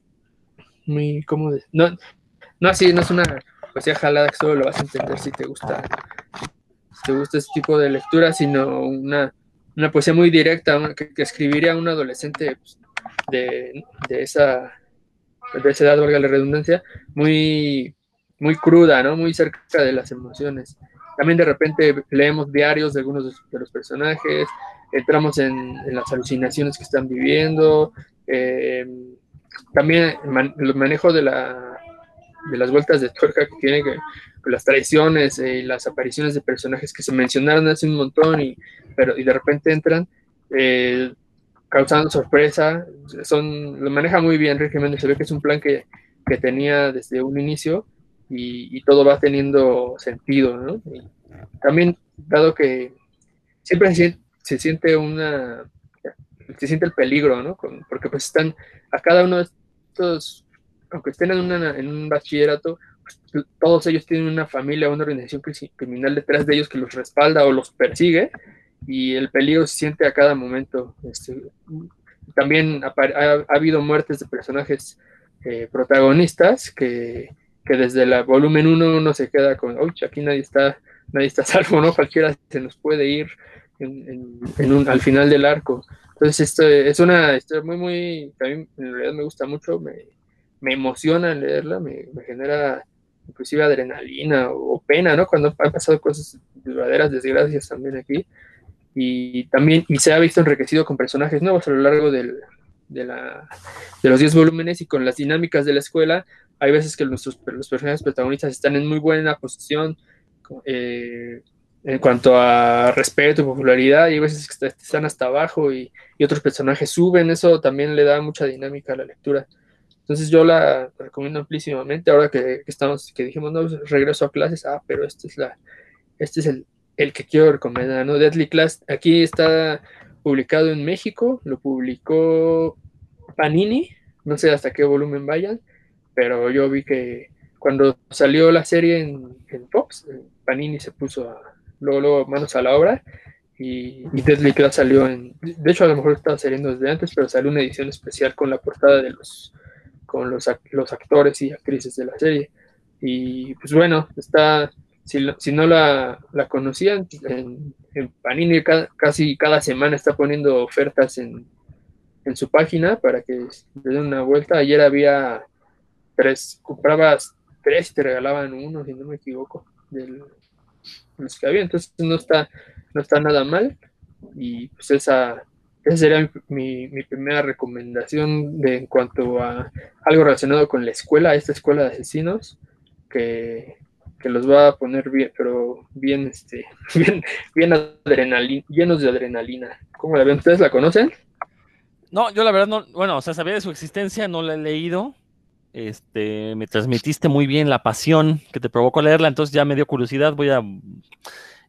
muy, ¿cómo? No, no así, no es una poesía jalada que solo lo vas a entender si te gusta, te gusta este tipo de lectura, sino una, una poesía muy directa que, escribiría un adolescente pues, de, de, esa, de esa edad, valga la redundancia, muy, muy cruda, ¿no? Muy cerca de las emociones. También de repente leemos diarios de algunos de los personajes, entramos en, las alucinaciones que están viviendo, eh, también el manejo de, la, de las vueltas de tuerca que tiene que, las traiciones eh, y las apariciones de personajes que se mencionaron hace un montón y, pero, y de repente entran eh, causando sorpresa, son, lo maneja muy bien Rick se ve que es un plan que, que tenía desde un inicio y, todo va teniendo sentido, ¿no? también, dado que siempre se, siente una, se siente el peligro, ¿no? porque pues están, a cada uno de estos, aunque estén en, en un bachillerato, pues, todos ellos tienen una familia, una organización criminal detrás de ellos que los respalda o los persigue, y el peligro se siente a cada momento. Este, también ha, habido muertes de personajes eh, protagonistas que, que, desde el volumen 1 uno se queda con, uy, aquí nadie está, nadie está salvo, ¿no? Cualquiera se nos puede ir en, un, al final del arco. Entonces, esto es una historia muy, muy, a mí en realidad me gusta mucho, me, me emociona leerla, me, me, genera inclusive adrenalina o, pena, ¿no? Cuando han pasado cosas verdaderas desgracias también aquí. Y también, y se ha visto enriquecido con personajes nuevos a lo largo del, de, la, de los 10 volúmenes y con las dinámicas de la escuela. Hay veces que nuestros, los personajes protagonistas están en muy buena posición, eh, en cuanto a respeto y popularidad, y a veces están hasta abajo y, otros personajes suben, eso también le da mucha dinámica a la lectura. Entonces yo la recomiendo amplísimamente, ahora que, estamos, que dijimos, no, regreso a clases, ah, pero este es la, este es el, el que quiero recomendar, ¿no? Deadly Class, aquí está publicado en México, lo publicó Panini, no sé hasta qué volumen vayan, pero yo vi que cuando salió la serie en, en Fox, Panini se puso a, luego, luego manos a la obra y, Deadly Class salió en, de hecho a lo mejor estaba saliendo desde antes, pero salió una edición especial con la portada de los, con los, los actores y actrices de la serie. Y pues bueno, está, si, si no la, la conocían, en, Panini casi cada semana está poniendo ofertas en, en su página para que le den una vuelta. Ayer había tres, comprabas tres y te regalaban uno, si no me equivoco, del, los que había. Entonces no está, no está nada mal. Y pues esa, esa sería mi, primera recomendación de, en cuanto a algo relacionado con la escuela, esta escuela de asesinos, que, los va a poner bien, pero bien, este, (laughs) bien, bien llenos de adrenalina. ¿Cómo la ven? ¿Ustedes la conocen? No, yo la verdad no, bueno, o sea, sabía de su existencia, no la he leído, este, me transmitiste muy bien la pasión que te provocó leerla, entonces ya me dio curiosidad. Voy a,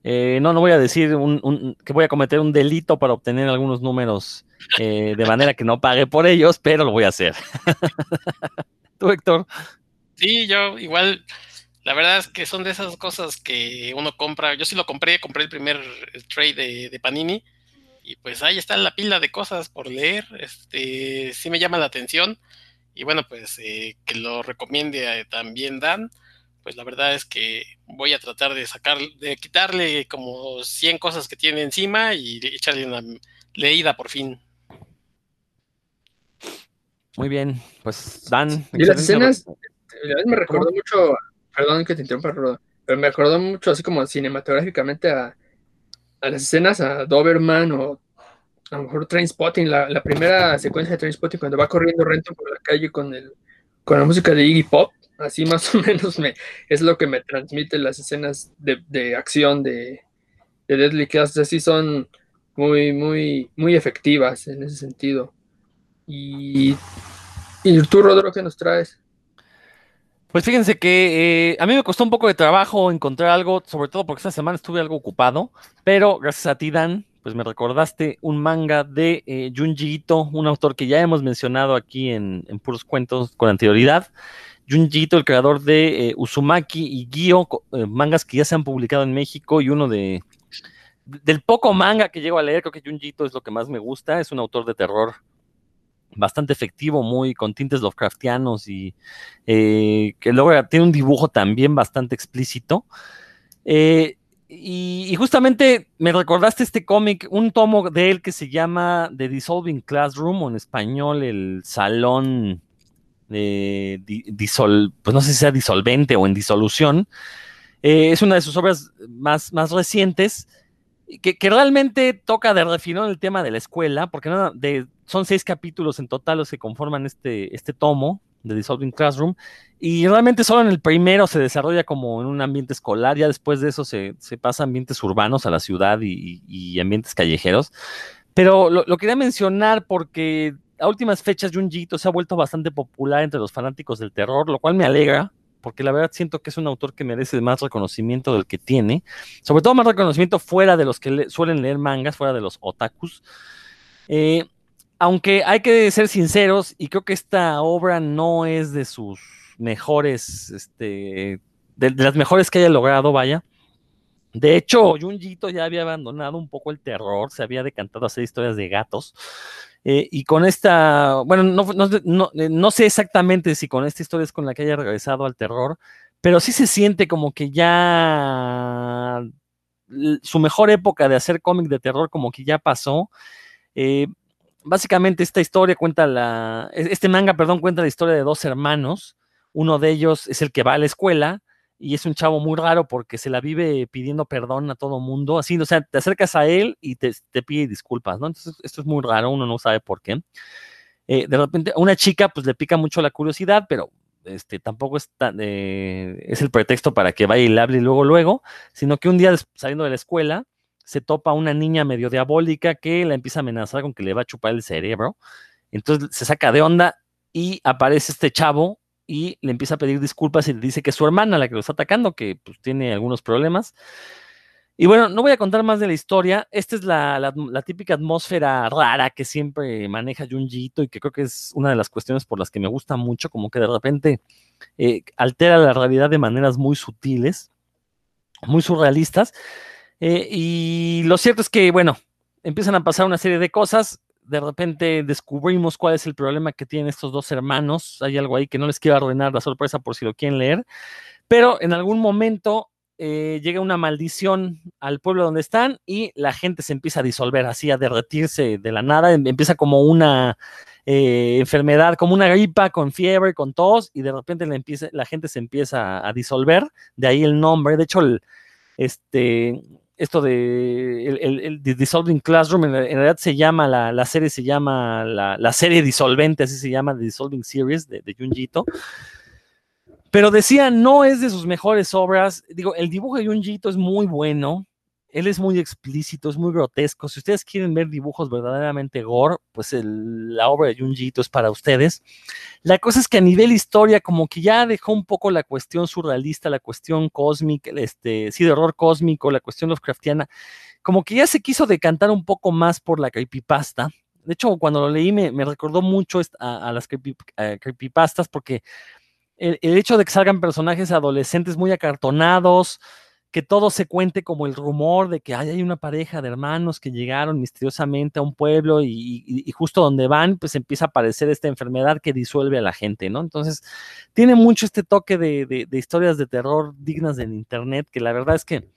eh, no, no voy a decir un, que voy a cometer un delito para obtener algunos números eh, de manera que no pague por ellos, pero lo voy a hacer. (laughs) ¿Tú, Héctor? Sí, yo igual, la verdad es que son de esas cosas que uno compra. Yo sí lo compré, compré el primer trade de, de Panini y pues ahí está la pila de cosas por leer. Este, sí me llama la atención y bueno, pues eh, que lo recomiende también Dan, pues la verdad es que voy a tratar de sacar, de quitarle como 100 cosas que tiene encima y echarle una leída por fin. Muy bien, pues Dan. Y las escenas, me recordó mucho, perdón que te interrumpa, pero me recordó mucho así como cinematográficamente a, a las escenas a Doberman o a lo mejor Trainspotting, la, la primera secuencia de Trainspotting cuando va corriendo Renton por la calle con, el, con la música de Iggy Pop, así más o menos me, es lo que me transmite las escenas de, acción de, de Deadly Class, así son muy, muy, muy efectivas en ese sentido. Y, y tú, Rodro, ¿qué nos traes? Pues fíjense que eh, a mí me costó un poco de trabajo encontrar algo, sobre todo porque esta semana estuve algo ocupado, pero gracias a ti, Dan, pues me recordaste un manga de eh, Junji Ito, un autor que ya hemos mencionado aquí en, Puros Cuentos con anterioridad. Junji Ito, el creador de eh, Uzumaki y Gyo, eh, mangas que ya se han publicado en México y uno de... Del poco manga que llego a leer, creo que Junji Ito es lo que más me gusta. Es un autor de terror bastante efectivo, muy con tintes Lovecraftianos y que logra, tiene un dibujo también bastante explícito. Eh, y, justamente me recordaste este cómic, un tomo de él que se llama The Dissolving Classroom, o en español, el salón de disol, pues no sé si sea disolvente o en disolución. Eh, es una de sus obras más, más recientes, que, realmente toca de refinón el tema de la escuela, porque de, son seis capítulos en total los que conforman este, este tomo de Dissolving Classroom, y realmente solo en el primero se desarrolla como en un ambiente escolar, ya después de eso se, pasa a ambientes urbanos, a la ciudad y, ambientes callejeros. Pero lo, quería mencionar porque a últimas fechas Junji se ha vuelto bastante popular entre los fanáticos del terror, lo cual me alegra, porque la verdad siento que es un autor que merece más reconocimiento del que tiene, sobre todo más reconocimiento fuera de los que suelen leer mangas, fuera de los otakus. Eh, aunque hay que ser sinceros, y creo que esta obra no es de sus mejores, este, de, las mejores que haya logrado, vaya. De hecho, Junjito ya había abandonado un poco el terror, se había decantado a hacer historias de gatos. Eh, y con esta, bueno, no, no, eh, no, sé exactamente si con esta historia es con la que haya regresado al terror, pero sí se siente como que ya su mejor época de hacer cómic de terror como que ya pasó. Eh, básicamente esta historia cuenta la, este manga, perdón, cuenta la historia de dos hermanos. Uno de ellos es el que va a la escuela y es un chavo muy raro porque se la vive pidiendo perdón a todo mundo, así, o sea, te acercas a él y te, pide disculpas, ¿no? Entonces, esto es muy raro, uno no sabe por qué. Eh, de repente, a una chica, pues le pica mucho la curiosidad, pero este, tampoco es, eh, es el pretexto para que vaya y le hable luego, luego, sino que un día saliendo de la escuela, se topa una niña medio diabólica que la empieza a amenazar con que le va a chupar el cerebro. Entonces se saca de onda y aparece este chavo y le empieza a pedir disculpas y le dice que es su hermana la que lo está atacando, que pues tiene algunos problemas. Y bueno, no voy a contar más de la historia. Esta es la, típica atmósfera rara que siempre maneja Junjiito y que creo que es una de las cuestiones por las que me gusta mucho, como que de repente eh, altera la realidad de maneras muy sutiles, muy surrealistas. Eh, y lo cierto es que, bueno, empiezan a pasar una serie de cosas de repente descubrimos cuál es el problema que tienen estos dos hermanos. Hay algo ahí que no les quiero arruinar la sorpresa por si lo quieren leer. Pero en algún momento eh, llega una maldición al pueblo donde están y la gente se empieza a disolver, así a derretirse de la nada. Em, empieza como una eh, enfermedad, como una gripa con fiebre, con tos, y de repente la, empieza, la gente se empieza a disolver. De ahí el nombre. De hecho, este, esto de el, Dissolving Classroom, en, realidad se llama, la, serie se llama, la, serie disolvente, así se llama, The Dissolving Series de, de Junjito. Pero decía, no es de sus mejores obras. Digo, el dibujo de Junjito es muy bueno, él es muy explícito, es muy grotesco. Si ustedes quieren ver dibujos verdaderamente gore, pues la obra de Junjito es para ustedes. La cosa es que a nivel historia, como que ya dejó un poco la cuestión surrealista, la cuestión cósmica, este, sí, de horror cósmico, la cuestión Lovecraftiana, como que ya se quiso decantar un poco más por la creepypasta. De hecho, cuando lo leí me, recordó mucho a, las creepypastas porque el, el hecho de que salgan personajes adolescentes muy acartonados, que todo se cuente como el rumor de que hay una pareja de hermanos que llegaron misteriosamente a un pueblo y, justo donde van, pues empieza a aparecer esta enfermedad que disuelve a la gente, ¿no? Entonces, tiene mucho este toque de, historias de terror dignas del Internet, que la verdad es que,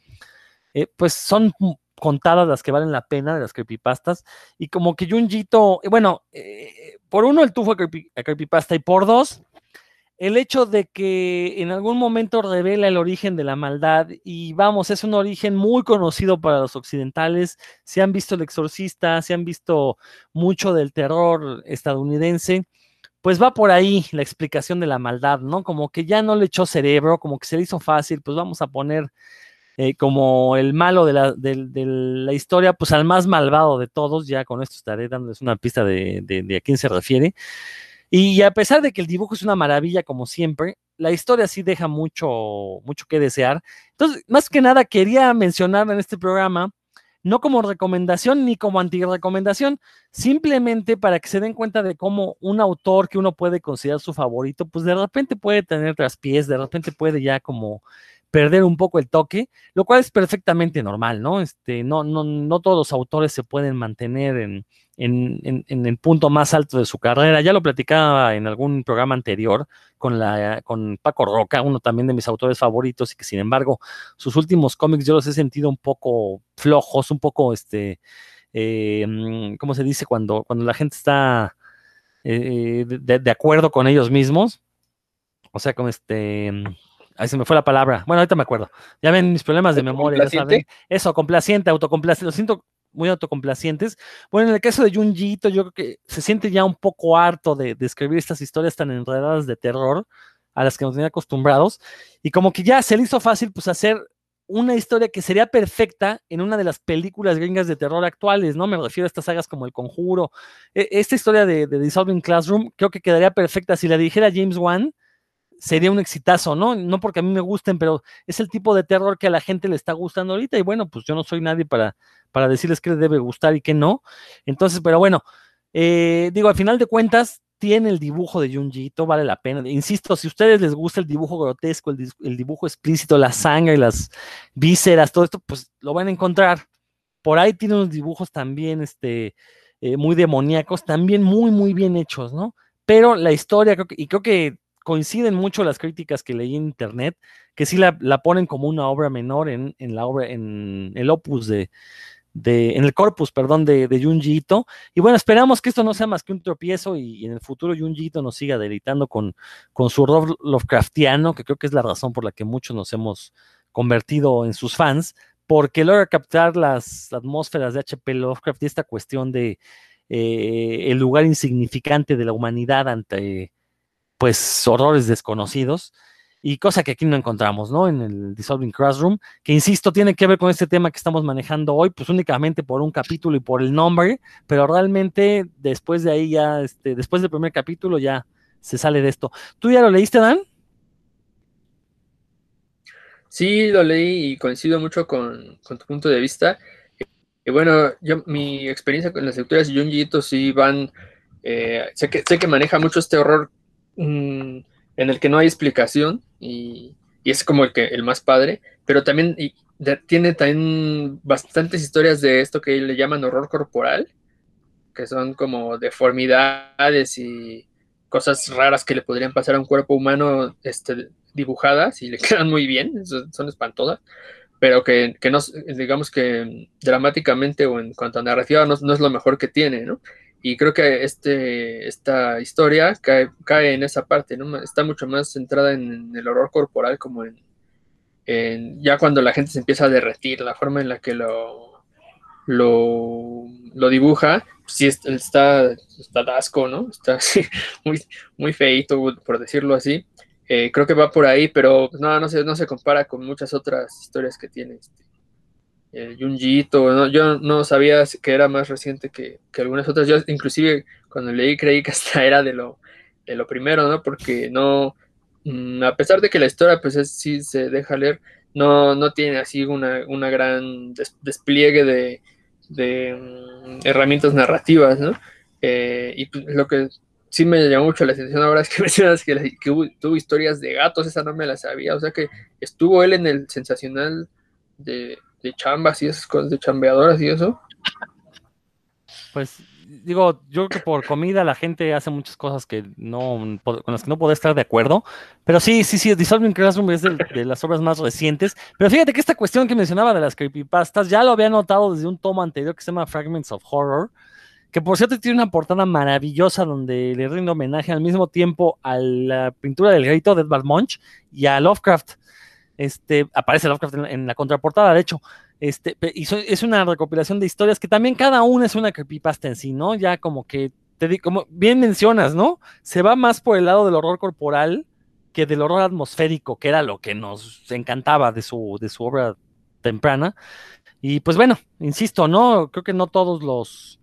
eh, pues son contadas las que valen la pena de las creepypastas, y como que Junjito, eh, bueno, eh, por uno el tufo a, a creepypasta y por dos, el hecho de que en algún momento revela el origen de la maldad y vamos, es un origen muy conocido para los occidentales, se han visto el exorcista, se han visto mucho del terror estadounidense, pues va por ahí la explicación de la maldad, ¿no? Como que ya no le echó cerebro, como que se le hizo fácil, pues vamos a poner eh, como el malo de la, historia, pues al más malvado de todos, ya con esto estaré dándoles una pista de a quién se refiere. Y a pesar de que el dibujo es una maravilla, como siempre, la historia sí deja mucho, mucho que desear. Entonces, más que nada, quería mencionar en este programa, no como recomendación ni como anti-recomendación, simplemente para que se den cuenta de cómo un autor que uno puede considerar su favorito, pues de repente puede tener traspiés, de repente puede ya como perder un poco el toque, lo cual es perfectamente normal, ¿no? Este, no, no, no todos los autores se pueden mantener en, en, el punto más alto de su carrera. Ya lo platicaba en algún programa anterior con, la, con Paco Roca, uno también de mis autores favoritos, y que sin embargo sus últimos cómics yo los he sentido un poco flojos, un poco, este, eh, mm, ¿cómo se dice? Cuando, cuando la gente está eh, de, acuerdo con ellos mismos. O sea, como este... Mm, ahí se me fue la palabra. Bueno, ahorita me acuerdo. Ya ven mis problemas de memoria, Eso, complaciente, autocomplaciente. Lo siento muy autocomplacientes. Bueno, en el caso de Junjito, yo creo que se siente ya un poco harto de, escribir estas historias tan enredadas de terror a las que nos tenía acostumbrados. Y como que ya se le hizo fácil, pues, hacer una historia que sería perfecta en una de las películas gringas de terror actuales, ¿no? Me refiero a estas sagas como El Conjuro. E, esta historia de, de Dissolving Classroom creo que quedaría perfecta si la dijera James Wan sería un exitazo, ¿no? No porque a mí me gusten, pero es el tipo de terror que a la gente le está gustando ahorita y bueno, pues yo no soy nadie para, para decirles qué les debe gustar y qué no. Entonces, pero bueno, eh, digo, al final de cuentas, tiene el dibujo de Junji Ito, vale la pena. Insisto, si a ustedes les gusta el dibujo grotesco, el, el dibujo explícito, la sangre, las vísceras, todo esto, pues lo van a encontrar. Por ahí tiene unos dibujos también, este, eh, muy demoníacos, también muy, muy bien hechos, ¿no? Pero la historia, creo que, y creo que coinciden mucho las críticas que leí en internet, que sí la, ponen como una obra menor en, en, la obra, en el opus de, de, en el corpus, perdón, de, de Junji Ito. Y bueno, esperamos que esto no sea más que un tropiezo y, y en el futuro Junji Ito nos siga deleitando con, con su horror Lovecraftiano, que creo que es la razón por la que muchos nos hemos convertido en sus fans, porque logra captar las atmósferas de H.P. Lovecraft y esta cuestión de eh, el lugar insignificante de la humanidad ante pues horrores desconocidos y cosa que aquí no encontramos, ¿no? En el Dissolving Classroom, que insisto, tiene que ver con este tema que estamos manejando hoy, pues únicamente por un capítulo y por el nombre, pero realmente después de ahí ya, este, después del primer capítulo ya se sale de esto. ¿Tú ya lo leíste, Dan? Sí, lo leí y coincido mucho con, tu punto de vista. Y bueno, yo mi experiencia con las lecturas de Junji Ito sí van, eh, sé, que, sé que maneja mucho este horror en el que no hay explicación y, y, es como el, que, el más padre, pero también tiene también bastantes historias de esto que le llaman horror corporal, que son como deformidades y cosas raras que le podrían pasar a un cuerpo humano este, dibujadas y le (laughs) quedan muy bien, son espantosas, pero que, que, no, digamos que dramáticamente o en cuanto a narrativa no, no, es lo mejor que tiene, ¿no? Y creo que este, esta historia cae, cae en esa parte, ¿no? Está mucho más centrada en el horror corporal, como en, ya cuando la gente se empieza a derretir, la forma en la que lo, lo, lo dibuja, sí está, está asco, ¿no? Está así, (laughs) muy, muy feito, por decirlo así. Eh, creo que va por ahí, pero pues, no, no, se, no se compara con muchas otras historias que tiene este, el Junjiito. ¿no? Yo no sabía que era más reciente que, que, algunas otras. Yo inclusive cuando leí creí que hasta era de lo, de lo primero, ¿no? Porque no, mmm, a pesar de que la historia pues es, sí se deja leer, no, no tiene así una, una gran des, despliegue de, de um, herramientas narrativas, ¿no? Eh, y pues, lo que sí me llamó mucho la atención ahora es que (laughs) mencionas que, que hubo, tuvo historias de gatos, esa no me la sabía, o sea que estuvo él en el sensacional de, de chambas y esas cosas, de chambeadoras y eso. Pues digo, yo creo que por comida la gente hace muchas cosas que no, con las que no puedo estar de acuerdo, pero sí, sí, sí, Dissolving Classroom es de, las obras más recientes, pero fíjate que esta cuestión que mencionaba de las creepypastas ya lo había notado desde un tomo anterior que se llama Fragments of Horror, que por cierto tiene una portada maravillosa donde le rinde homenaje al mismo tiempo a la pintura del grito de Edvard Munch y a Lovecraft. Este, aparece Lovecraft en la, en la contraportada, de hecho. Este, es una recopilación de historias que también cada una es una creepypasta en sí, ¿no? Ya como que, te como bien mencionas, ¿no? Se va más por el lado del horror corporal que del horror atmosférico, que era lo que nos encantaba de su, de su obra temprana. Y pues bueno, insisto, ¿no? Creo que no todos los,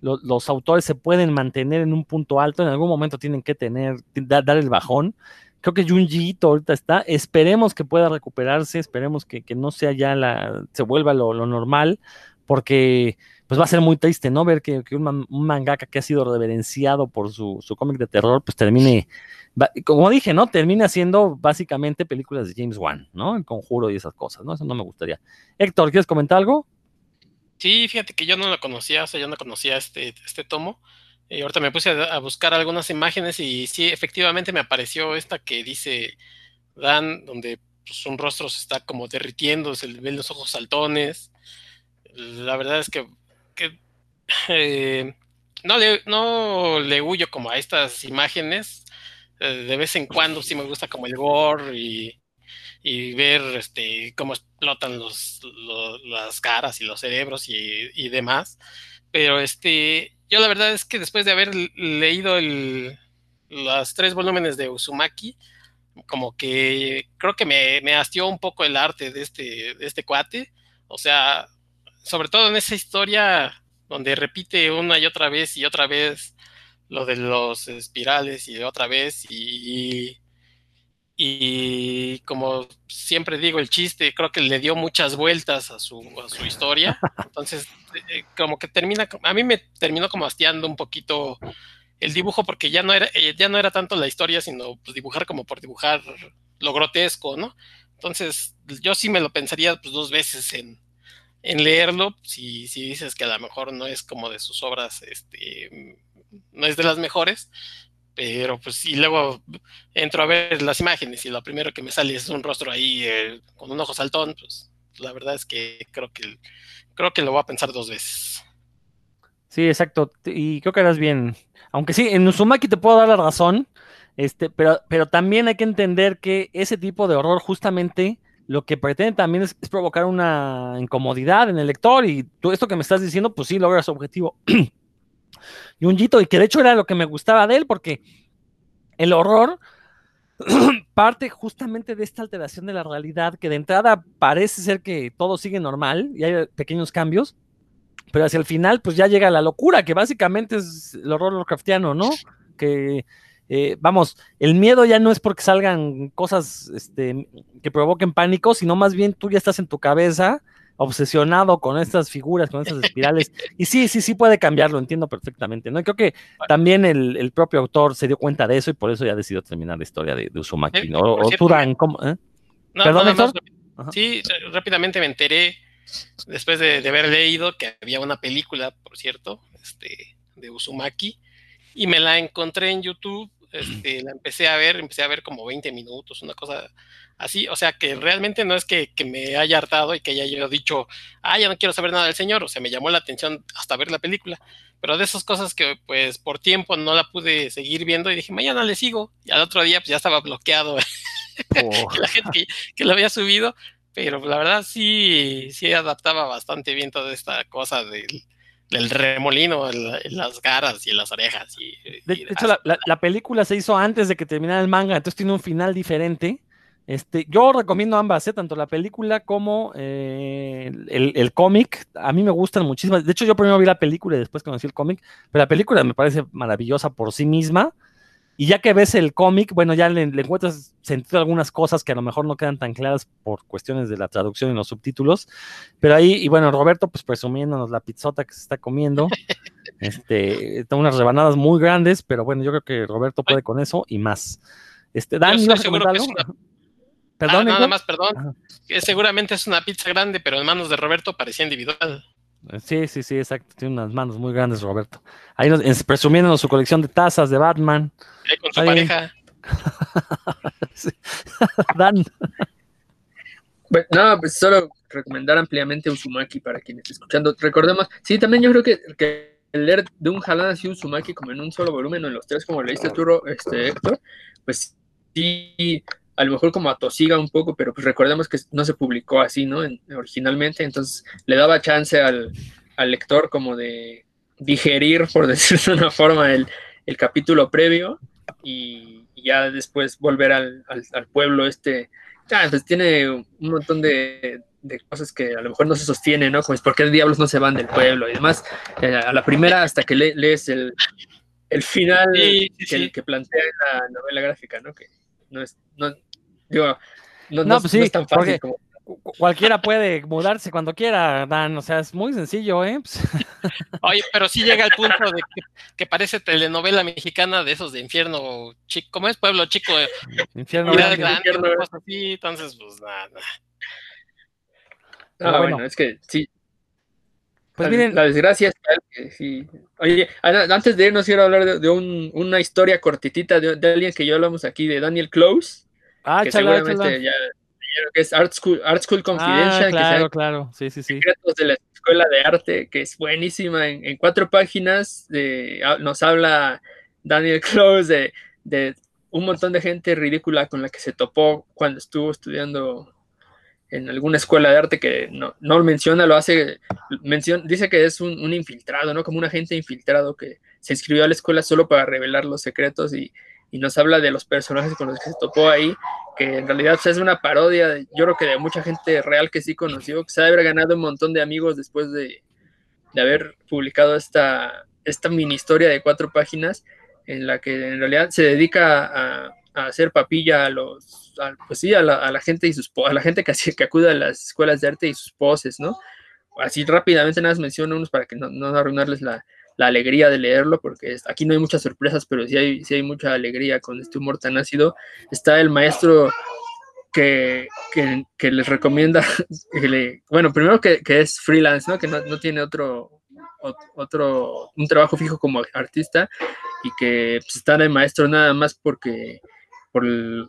los, autores se pueden mantener en un punto alto, en algún momento tienen que tener, da, dar el bajón. Creo que Junji ahorita está, esperemos que pueda recuperarse, esperemos que, que no sea ya la, se vuelva lo, lo, normal, porque pues va a ser muy triste, ¿no? Ver que, que un, mangaka que ha sido reverenciado por su, su cómic de terror, pues termine, como dije, ¿no? Termine haciendo básicamente películas de James Wan, ¿no? El conjuro y esas cosas, ¿no? Eso no me gustaría. Héctor, ¿quieres comentar algo? Sí, fíjate que yo no lo conocía, o sea, yo no conocía este, este tomo. Y ahorita me puse a, buscar algunas imágenes y sí, efectivamente me apareció esta que dice Dan, donde pues, un rostro se está como derritiendo, se le ven los ojos saltones. La verdad es que, (laughs) eh, no, le, no le huyo como a estas imágenes. Eh, de vez en cuando sí me gusta como el gore y, y ver este, cómo explotan los, las caras y los cerebros y, y, demás. Pero este, yo la verdad es que después de haber leído el, los tres volúmenes de Uzumaki, como que creo que me, me hastió un poco el arte de este, de este cuate. O sea, sobre todo en esa historia donde repite una y otra vez y otra vez lo de los espirales y otra vez y, y como siempre digo, el chiste creo que le dio muchas vueltas a su, a su historia. (laughs) Entonces, eh, como que termina, a mí me terminó como hastiando un poquito el dibujo porque ya no era, eh, ya no era tanto la historia, sino pues, dibujar como por dibujar lo grotesco, ¿no? Entonces, yo sí me lo pensaría pues, dos veces en, en leerlo, si, si dices que a lo mejor no es como de sus obras, este, no es de las mejores, pero pues si luego entro a ver las imágenes y lo primero que me sale es un rostro ahí eh, con un ojo saltón, pues la verdad es que creo que creo que lo voy a pensar dos veces. Sí, exacto. Y creo que harás bien. Aunque sí, en Uzumaki te puedo dar la razón, este, pero, pero también hay que entender que ese tipo de horror justamente lo que pretende también es, provocar una incomodidad en el lector y todo esto que me estás diciendo, pues sí logra su objetivo. (clears throat) y un Jito, y que de hecho era lo que me gustaba de él, porque el horror (clears throat) parte justamente de esta alteración de la realidad, que de entrada parece ser que todo sigue normal y hay pequeños cambios, pero hacia el final pues ya llega la locura, que básicamente es el horror Lovecraftiano, ¿no? Que eh, vamos, el miedo ya no es porque salgan cosas este, que provoquen pánico, sino más bien tú ya estás en tu cabeza obsesionado con estas figuras, con estas espirales. (laughs) Y sí, sí, sí puede cambiarlo, entiendo perfectamente. ¿no? creo que también el, propio autor se dio cuenta de eso y por eso ya decidió terminar la historia de, de Uzumaki. ¿no? O, tú, Dan, ¿cómo? Eh? ¿Perdón, Sí, rápidamente me enteré, después de, haber leído, que había una película, por cierto, este, de Uzumaki, y me la encontré en YouTube, este, la empecé a ver, empecé a ver como 20 minutos, una cosa así, o sea que realmente no es que, me haya hartado y que haya yo dicho, ah, ya no quiero saber nada del señor, o sea, me llamó la atención hasta ver la película, pero de esas cosas que pues por tiempo no la pude seguir viendo y dije, mañana le sigo, y al otro día pues ya estaba bloqueado (laughs) oh. la gente que, que lo había subido, pero la verdad sí, sí adaptaba bastante bien toda esta cosa del el remolino en, las caras y las orejas. Y, de, hecho, la, película se hizo antes de que terminara el manga, entonces tiene un final diferente. Este, yo recomiendo ambas, ¿eh? tanto la película como eh, el, cómic. A mí me gustan muchísimo. De hecho, yo primero vi la película y después conocí el cómic, pero la película me parece maravillosa por sí misma. Y ya que ves el cómic, bueno, ya le, encuentras sentido algunas cosas que a lo mejor no quedan tan claras por cuestiones de la traducción y los subtítulos. Pero ahí, y bueno, Roberto, pues presumiéndonos la pizzota que se está comiendo. (laughs) este, unas rebanadas muy grandes, pero bueno, yo creo que Roberto puede con eso y más. Este, Dan, ¿ibas a comentar algo? Perdón, ah, nada más, perdón. Que seguramente es una pizza grande, pero en manos de Roberto parecía individual. Sí, sí, sí, exacto. Tiene unas manos muy grandes, Roberto. Ahí nos, presumiendo su colección de tazas de Batman. Ahí con su pareja. (laughs) (laughs) Dan. no, pues solo recomendar ampliamente Uzumaki para quienes estén escuchando. Recordemos, sí, también yo creo que, que leer de un jalán así Uzumaki como en un solo volumen o en los tres como leíste tú, este, Héctor, pues sí a lo mejor como atosiga un poco, pero pues recordemos que no se publicó así, ¿no? originalmente, entonces le daba chance al, lector como de digerir, por (laughs) decirlo de una forma, el, capítulo previo y, ya después volver al, pueblo este. Ya, pues tiene un montón de, cosas que a lo mejor no se sostienen, ¿no? Como es por qué diablos no se van del pueblo y demás. Eh, a la primera, hasta que lees el, final que, que, plantea en la novela gráfica, ¿no? Que no es, no, digo, no, pues es tan fácil como... Cualquiera puede mudarse cuando quiera, Dan, o sea, es muy sencillo, ¿eh? Pues (laughs) Oye, pero sí llega el punto de que, parece telenovela mexicana de esos de infierno chico, ¿cómo es? Pueblo chico, infierno grande, así, entonces, pues nada. Ah, bueno. es que sí. Pues la, miren, la desgracia es que sí. Oye, antes de irnos quiero hablar de, una historia cortitita de, alguien que yo hablamos aquí, de Daniel Close Ah, que seguramente ya que es Art School, Art School Confidential. Ah, claro, claro, sí, sí, sí. Secretos de la Escuela de Arte, que es buenísima. En, cuatro páginas de, nos habla Daniel (laughs) Close de, un montón de gente ridícula con la que se topó cuando estuvo estudiando en alguna escuela de arte que no, no menciona, lo hace, menciona, dice que es un, un, infiltrado, ¿no? Como un agente infiltrado que se inscribió a la escuela solo para revelar los secretos y y nos habla de los personajes con los que se topó ahí, que en realidad es una parodia, yo creo que de mucha gente real que sí conoció, que se ha haber ganado un montón de amigos después de, haber publicado esta, esta mini historia de cuatro páginas, en la que en realidad se dedica a, hacer papilla a los, pues sí, a la, gente y sus, a la gente que, que acude a las escuelas de arte y sus poses, ¿no? Así rápidamente nada más menciono unos para que no, no arruinarles la, la alegría de leerlo, porque aquí no hay muchas sorpresas, pero sí hay, sí hay mucha alegría con este humor tan ácido. Está el maestro que, que, les recomienda, (laughs) bueno, primero que, es freelance, ¿no? que no, tiene otro, otro, un trabajo fijo como artista y que pues, está de maestro nada más porque por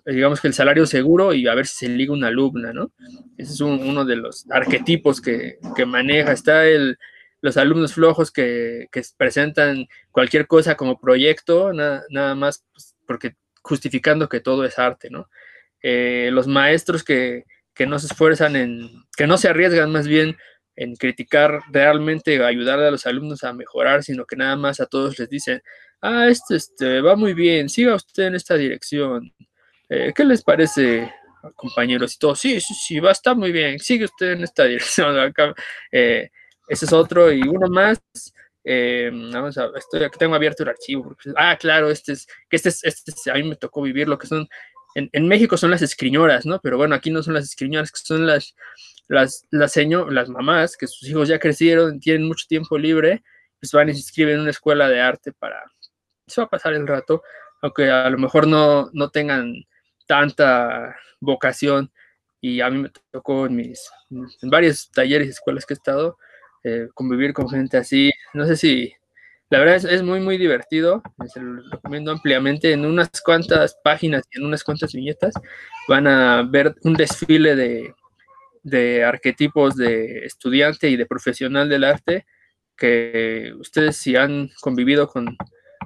digamos que el salario seguro y a ver si se liga una alumna, ¿no? Ese es uno de los arquetipos que, que maneja. Está el, los alumnos flojos que, presentan cualquier cosa como proyecto, nada, más pues, porque justificando que todo es arte, ¿no? Eh, los maestros que, no se esfuerzan en, que no se arriesgan más bien en criticar realmente, ayudar a los alumnos a mejorar, sino que nada más a todos les dicen, ah, esto este, va muy bien, siga usted en esta dirección. Eh, ¿Qué les parece, compañeros? Y todos, sí, sí, sí, va, está muy bien, sigue usted en esta (laughs) dirección. Acá, eh, ese es otro y uno más. Eh, vamos a, estoy aquí tengo abierto el archivo. ah, claro, este es, que este es, este a mí me tocó vivir lo que son, en, en, México son las escriñoras, ¿no? Pero bueno, aquí no son las escriñoras, que son las, las, las, señor, las mamás, que sus hijos ya crecieron, tienen mucho tiempo libre, pues van y se inscriben en una escuela de arte para, se va a pasar el rato, aunque a lo mejor no, no tengan tanta vocación y a mí me tocó en mis en varios talleres y escuelas que he estado eh, convivir con gente así no sé si la verdad es, es, muy muy divertido se recomiendo ampliamente en unas cuantas páginas y en unas cuantas viñetas van a ver un desfile de, de arquetipos de estudiante y de profesional del arte que ustedes si han convivido con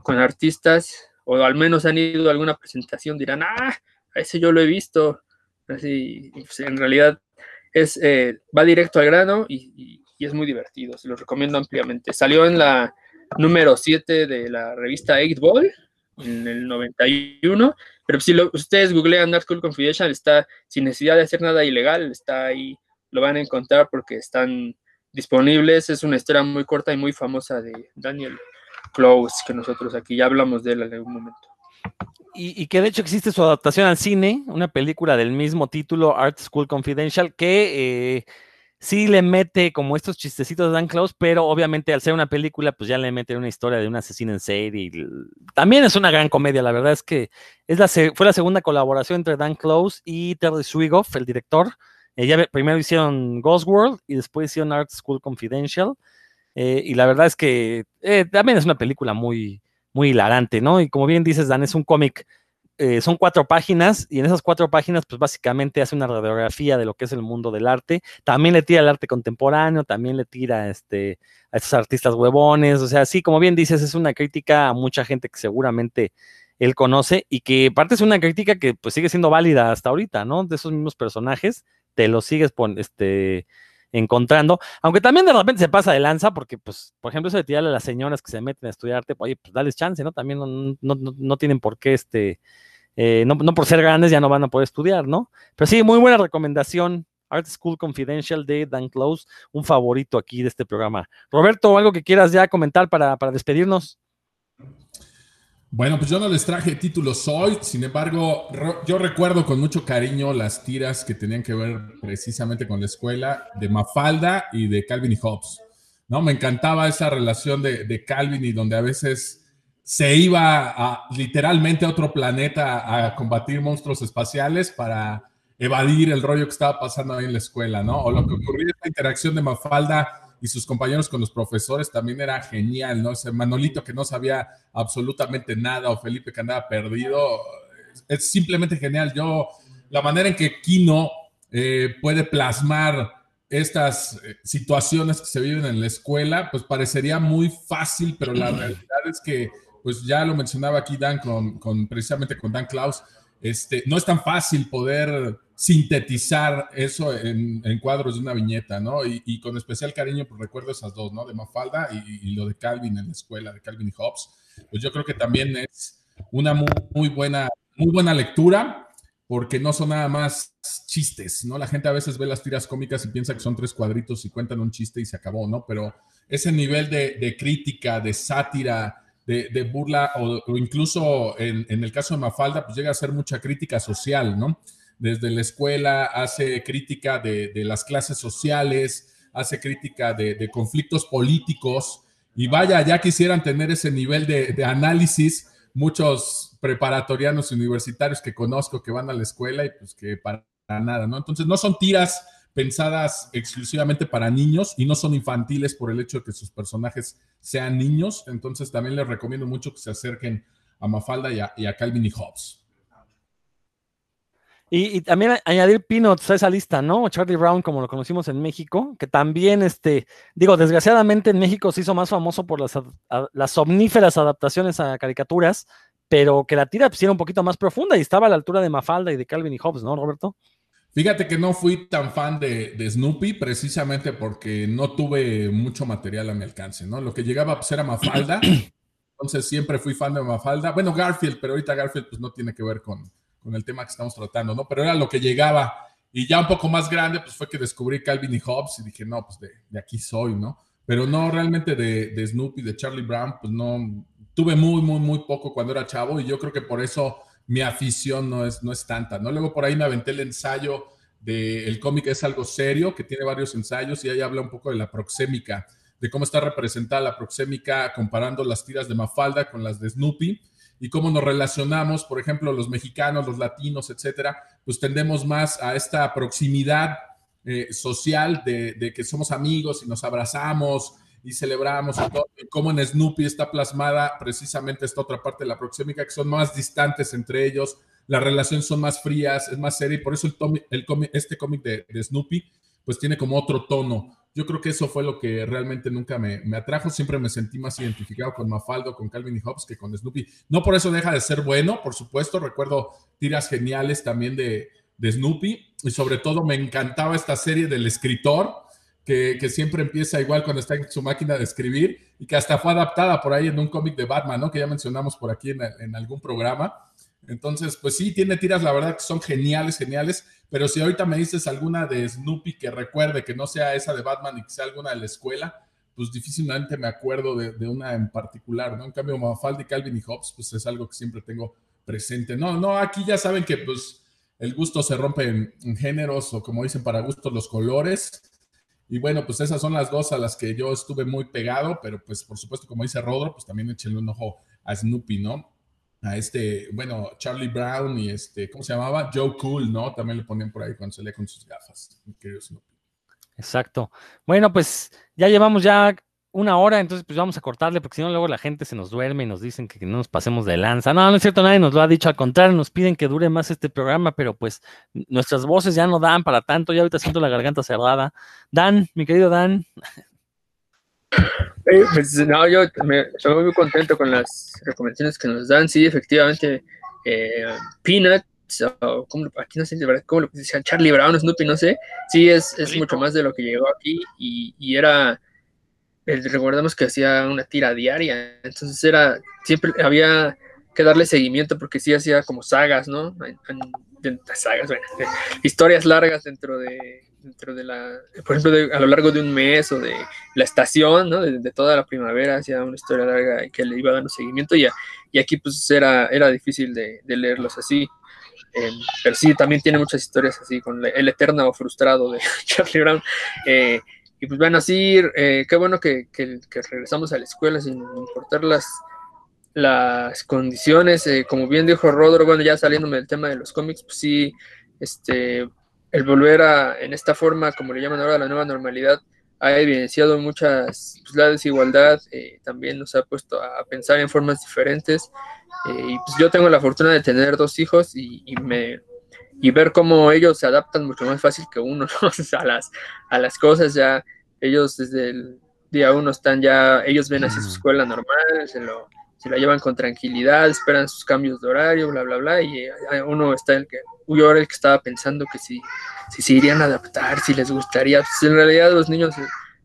con artistas, o al menos han ido a alguna presentación, dirán, ah, a ese yo lo he visto. Así, pues, en realidad es, eh, va directo al grano y, es muy divertido, se lo recomiendo ampliamente. Salió en la número 7 de la revista 8 Ball en el 91, pero si ustedes googlean Art School Confidential, está sin necesidad de hacer nada ilegal, está ahí, lo van a encontrar porque están disponibles. Es una historia muy corta y muy famosa de Daniel Close, que nosotros aquí ya hablamos de él en algún momento. Y, que de hecho existe su adaptación al cine, una película del mismo título, Art School Confidential, que eh, sí le mete como estos chistecitos de Dan Close, pero obviamente al ser una película, pues ya le mete una historia de un asesino en serie. Y también es una gran comedia, la verdad es que es la, fue la segunda colaboración entre Dan Close y Terry Swigoff, el director. Eh, primero hicieron Ghost World y después hicieron Art School Confidential. Eh, y la verdad es que eh, también es una película muy, muy hilarante, ¿no? Y como bien dices, Dan, es un cómic, eh, son cuatro páginas, y en esas cuatro páginas, pues básicamente hace una radiografía de lo que es el mundo del arte. También le tira al arte contemporáneo, también le tira este, a estos artistas huevones. O sea, sí, como bien dices, es una crítica a mucha gente que seguramente él conoce y que parte es una crítica que pues sigue siendo válida hasta ahorita, ¿no? De esos mismos personajes, te los sigues pon, este, encontrando, aunque también de repente se pasa de lanza, porque, pues, por ejemplo, eso de tirarle a las señoras que se meten a estudiarte, pues, oye, pues dales chance, ¿no? También no, no, no tienen por qué, este, eh, no, no, por ser grandes ya no van a poder estudiar, ¿no? Pero sí, muy buena recomendación. Art School Confidential de Dan Close, un favorito aquí de este programa. Roberto, algo que quieras ya comentar para, para despedirnos. Bueno, pues yo no les traje títulos hoy, sin embargo, yo recuerdo con mucho cariño las tiras que tenían que ver precisamente con la escuela de Mafalda y de Calvin y Hobbes. ¿no? Me encantaba esa relación de, Calvin y donde a veces se iba literalmente a otro planeta a combatir monstruos espaciales para evadir el rollo que estaba pasando ahí en la escuela, ¿no? O lo que ocurría, esta interacción de Mafalda y sus compañeros con los profesores también era genial, ¿no? Ese Manolito que no sabía absolutamente nada o Felipe que andaba perdido, es simplemente genial. Yo, la manera en que Kino eh, puede plasmar estas eh, situaciones que se viven en la escuela, pues parecería muy fácil, pero la realidad es que, pues ya lo mencionaba aquí Dan con, con precisamente con Dan Klaus, este, no es tan fácil poder sintetizar eso en, cuadros de una viñeta, ¿no? Y, con especial cariño, pues recuerdo esas dos, ¿no? De Mafalda y, lo de Calvin en la escuela, de Calvin y Hobbes. Pues yo creo que también es una muy, buena, muy buena lectura, porque no son nada más chistes, ¿no? La gente a veces ve las tiras cómicas y piensa que son tres cuadritos y cuentan un chiste y se acabó, ¿no? Pero ese nivel de crítica, de sátira, de, burla o, incluso en, el caso de Mafalda, pues llega a ser mucha crítica social, ¿no? Desde la escuela hace crítica de, las clases sociales, hace crítica de, conflictos políticos Y vaya, ya quisieran tener ese nivel de, análisis muchos preparatorianos universitarios que conozco que van a la escuela y pues que para nada, ¿no? Entonces no son tiras pensadas exclusivamente para niños y no son infantiles por el hecho de que sus personajes sean niños. Entonces también les recomiendo mucho que se acerquen a Mafalda y a Calvin y Hobbes. Y, y, también añadir Peanuts a esa lista, ¿no? Charlie Brown, como lo conocimos en México, que también, este, digo, desgraciadamente en México se hizo más famoso por las, a, las omníferas adaptaciones a caricaturas, pero que la tira pues, era un poquito más profunda y estaba a la altura de Mafalda y de Calvin y Hobbes, ¿no, Roberto? Fíjate que no fui tan fan de, de, Snoopy precisamente porque no tuve mucho material a mi alcance, ¿no? Lo que llegaba pues era Mafalda, (clears throat) entonces siempre fui fan de Mafalda. Bueno, Garfield, pero ahorita Garfield pues no tiene que ver con, con el tema que estamos tratando, ¿no? Pero era lo que llegaba. Y ya un poco más grande, pues fue que descubrí Calvin y Hobbes y dije, no, pues de, aquí soy, ¿no? Pero no realmente de, de, Snoopy, de Charlie Brown, pues no, tuve muy, muy, muy poco cuando era chavo y yo creo que por eso mi afición no es, no es tanta, ¿no? Luego por ahí me aventé el ensayo del de cómic Es algo serio, que tiene varios ensayos y ahí habla un poco de la proxémica, de cómo está representada la proxémica comparando las tiras de Mafalda con las de Snoopy y cómo nos relacionamos, por ejemplo, los mexicanos, los latinos, etcétera, pues tendemos más a esta proximidad eh, social de, que somos amigos y nos abrazamos y celebramos y en Snoopy está plasmada precisamente esta otra parte de la proxémica, que son más distantes entre ellos, las relaciones son más frías, es más seria, y por eso el, este cómic de, de Snoopy, pues tiene como otro tono. Yo creo que eso fue lo que realmente nunca me, me, atrajo. Siempre me sentí más identificado con Mafaldo, con Calvin y Hobbes que con Snoopy. No por eso deja de ser bueno, por supuesto. Recuerdo tiras geniales también de, de Snoopy. Y sobre todo me encantaba esta serie del escritor, que, que, siempre empieza igual cuando está en su máquina de escribir y que hasta fue adaptada por ahí en un cómic de Batman, ¿no? Que ya mencionamos por aquí en, en algún programa. Entonces, pues sí, tiene tiras, la verdad, que son geniales, geniales. Pero si ahorita me dices alguna de Snoopy que recuerde que no sea esa de Batman y que sea alguna de la escuela, pues difícilmente me acuerdo de, de una en particular, ¿no? En cambio, Mafalda y Calvin y Hobbes, pues es algo que siempre tengo presente. No, no, aquí ya saben que pues el gusto se rompe en, en géneros o como dicen para gustos los colores. Y bueno, pues esas son las dos a las que yo estuve muy pegado, pero pues por supuesto, como dice Rodro, pues también échenle un ojo a Snoopy, ¿no? A este, bueno, Charlie Brown y este, ¿cómo se llamaba? Joe Cool, ¿no? También le ponían por ahí cuando salía con sus gafas, mi querido Snoopy. Exacto. Bueno, pues ya llevamos ya una hora, entonces pues vamos a cortarle, porque si no luego la gente se nos duerme y nos dicen que no nos pasemos de lanza. No, no es cierto, nadie nos lo ha dicho, al contrario, nos piden que dure más este programa, pero pues nuestras voces ya no dan para tanto, ya ahorita siento la garganta cerrada. Dan, mi querido Dan. Eh, pues, no, yo me, estoy muy contento con las recomendaciones que nos dan. Sí, efectivamente, eh, Peanuts, o como, aquí no sé cómo lo decían, Charlie Brown, Snoopy, no sé. Sí, es, es mucho más de lo que llegó aquí y, y era. Recordamos que hacía una tira diaria, entonces era. Siempre había que darle seguimiento porque sí hacía como sagas, ¿no? En, en, sagas, bueno, (laughs) historias largas dentro de, dentro de la, por ejemplo, de, a lo largo de un mes o de la estación, ¿no? De, de, toda la primavera, hacía una historia larga que le iba dando seguimiento y, y aquí pues era, era difícil de, de leerlos así. Eh, pero sí, también tiene muchas historias así, con el eterno frustrado de (laughs) Charlie Brown. Eh, y pues bueno, así, eh, qué bueno que, que, que, regresamos a la escuela sin importar las, las condiciones. Eh, como bien dijo Rodro, bueno, ya saliéndome del tema de los cómics, pues sí, este, el volver a, en esta forma, como le llaman ahora, la nueva normalidad, ha evidenciado muchas, pues, la desigualdad, eh, también nos ha puesto a, pensar en formas diferentes. Eh, y pues yo tengo la fortuna de tener dos hijos y, y, me, y ver cómo ellos se adaptan mucho más fácil que uno (laughs) ¿no? a, las, a las cosas. Ya ellos desde el día uno están ya, ellos ven así su escuela normal, se lo, se la llevan con tranquilidad, esperan sus cambios de horario, bla, bla, bla, y uno está el que, yo era el que estaba pensando que si, si se irían a adaptar, si les gustaría, pues en realidad los niños,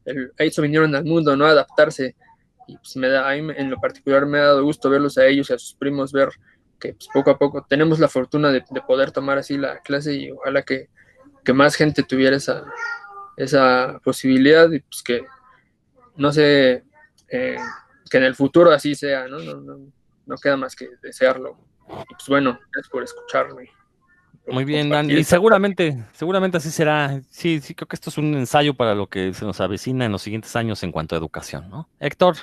el, a eso vinieron al mundo, ¿no? Adaptarse, y pues me da, a mí en lo particular me ha dado gusto verlos a ellos y a sus primos, ver que pues, poco a poco tenemos la fortuna de, de, poder tomar así la clase y ojalá que, que más gente tuviera esa, esa posibilidad y pues que, no sé, eh, que en el futuro así sea, ¿no? No, no, no queda más que desearlo. Y pues bueno, gracias por escucharme. Muy bien, Dan. Y seguramente, seguramente así será. Sí, sí, creo que esto es un ensayo para lo que se nos avecina en los siguientes años en cuanto a educación, ¿no? Héctor.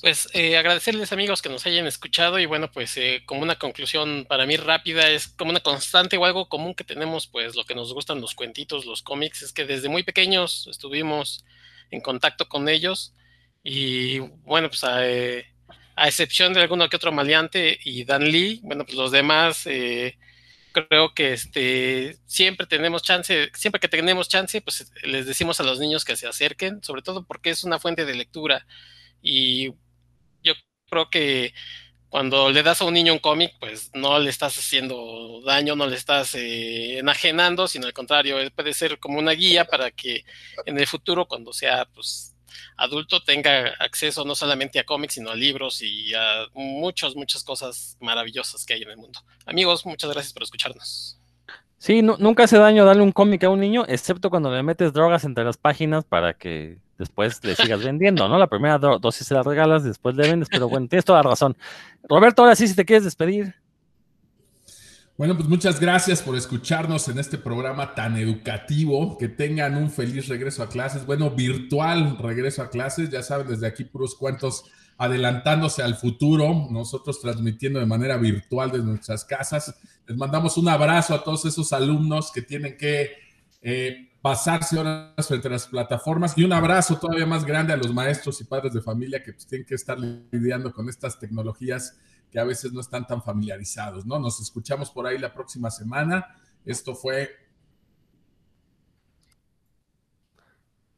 Pues eh, agradecerles amigos que nos hayan escuchado y bueno, pues eh, como una conclusión para mí rápida, es como una constante o algo común que tenemos, pues lo que nos gustan los cuentitos, los cómics, es que desde muy pequeños estuvimos en contacto con ellos y bueno, pues a, eh, a excepción de alguno que otro maleante y Dan Lee, bueno, pues los demás creo que este siempre tenemos chance, siempre que tenemos chance, pues les decimos a los niños que se acerquen, sobre todo porque es una fuente de lectura. Y yo creo que cuando le das a un niño un cómic, pues no le estás haciendo daño, no le estás eh, enajenando, sino al contrario, puede ser como una guía para que en el futuro, cuando sea pues adulto, tenga acceso no solamente a cómics, sino a libros y a muchas, muchas cosas maravillosas que hay en el mundo. Amigos, muchas gracias por escucharnos. Sí, nunca hace daño darle un cómic a un niño, excepto cuando le metes drogas entre las páginas para que después le sigas vendiendo, ¿no? La primera dosis se la regalas, después le vendes, pero bueno, tienes toda la razón. Roberto, ahora sí, si te quieres despedir. Bueno, pues muchas gracias por escucharnos en este programa tan educativo. Que tengan un feliz regreso a clases, bueno, virtual regreso a clases. Ya saben, desde aquí puros cuentos adelantándose al futuro, nosotros transmitiendo de manera virtual desde nuestras casas. Les mandamos un abrazo a todos esos alumnos que tienen que eh, pasarse horas frente a las plataformas y un abrazo todavía más grande a los maestros y padres de familia que pues, tienen que estar lidiando con estas tecnologías que a veces no están tan familiarizados, ¿no? Nos escuchamos por ahí la próxima semana. Esto fue...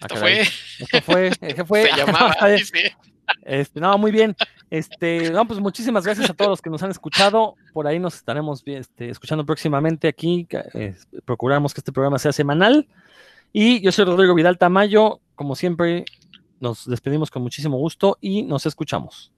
Esto fue... Esto fue... ¿Qué fue? (laughs) Se llamaba... (laughs) Este, no, muy bien. Este, no, pues muchísimas gracias a todos los que nos han escuchado. Por ahí nos estaremos este, escuchando próximamente aquí. Eh, procuramos que este programa sea semanal. Y yo soy Rodrigo Vidal Tamayo. Como siempre, nos despedimos con muchísimo gusto y nos escuchamos.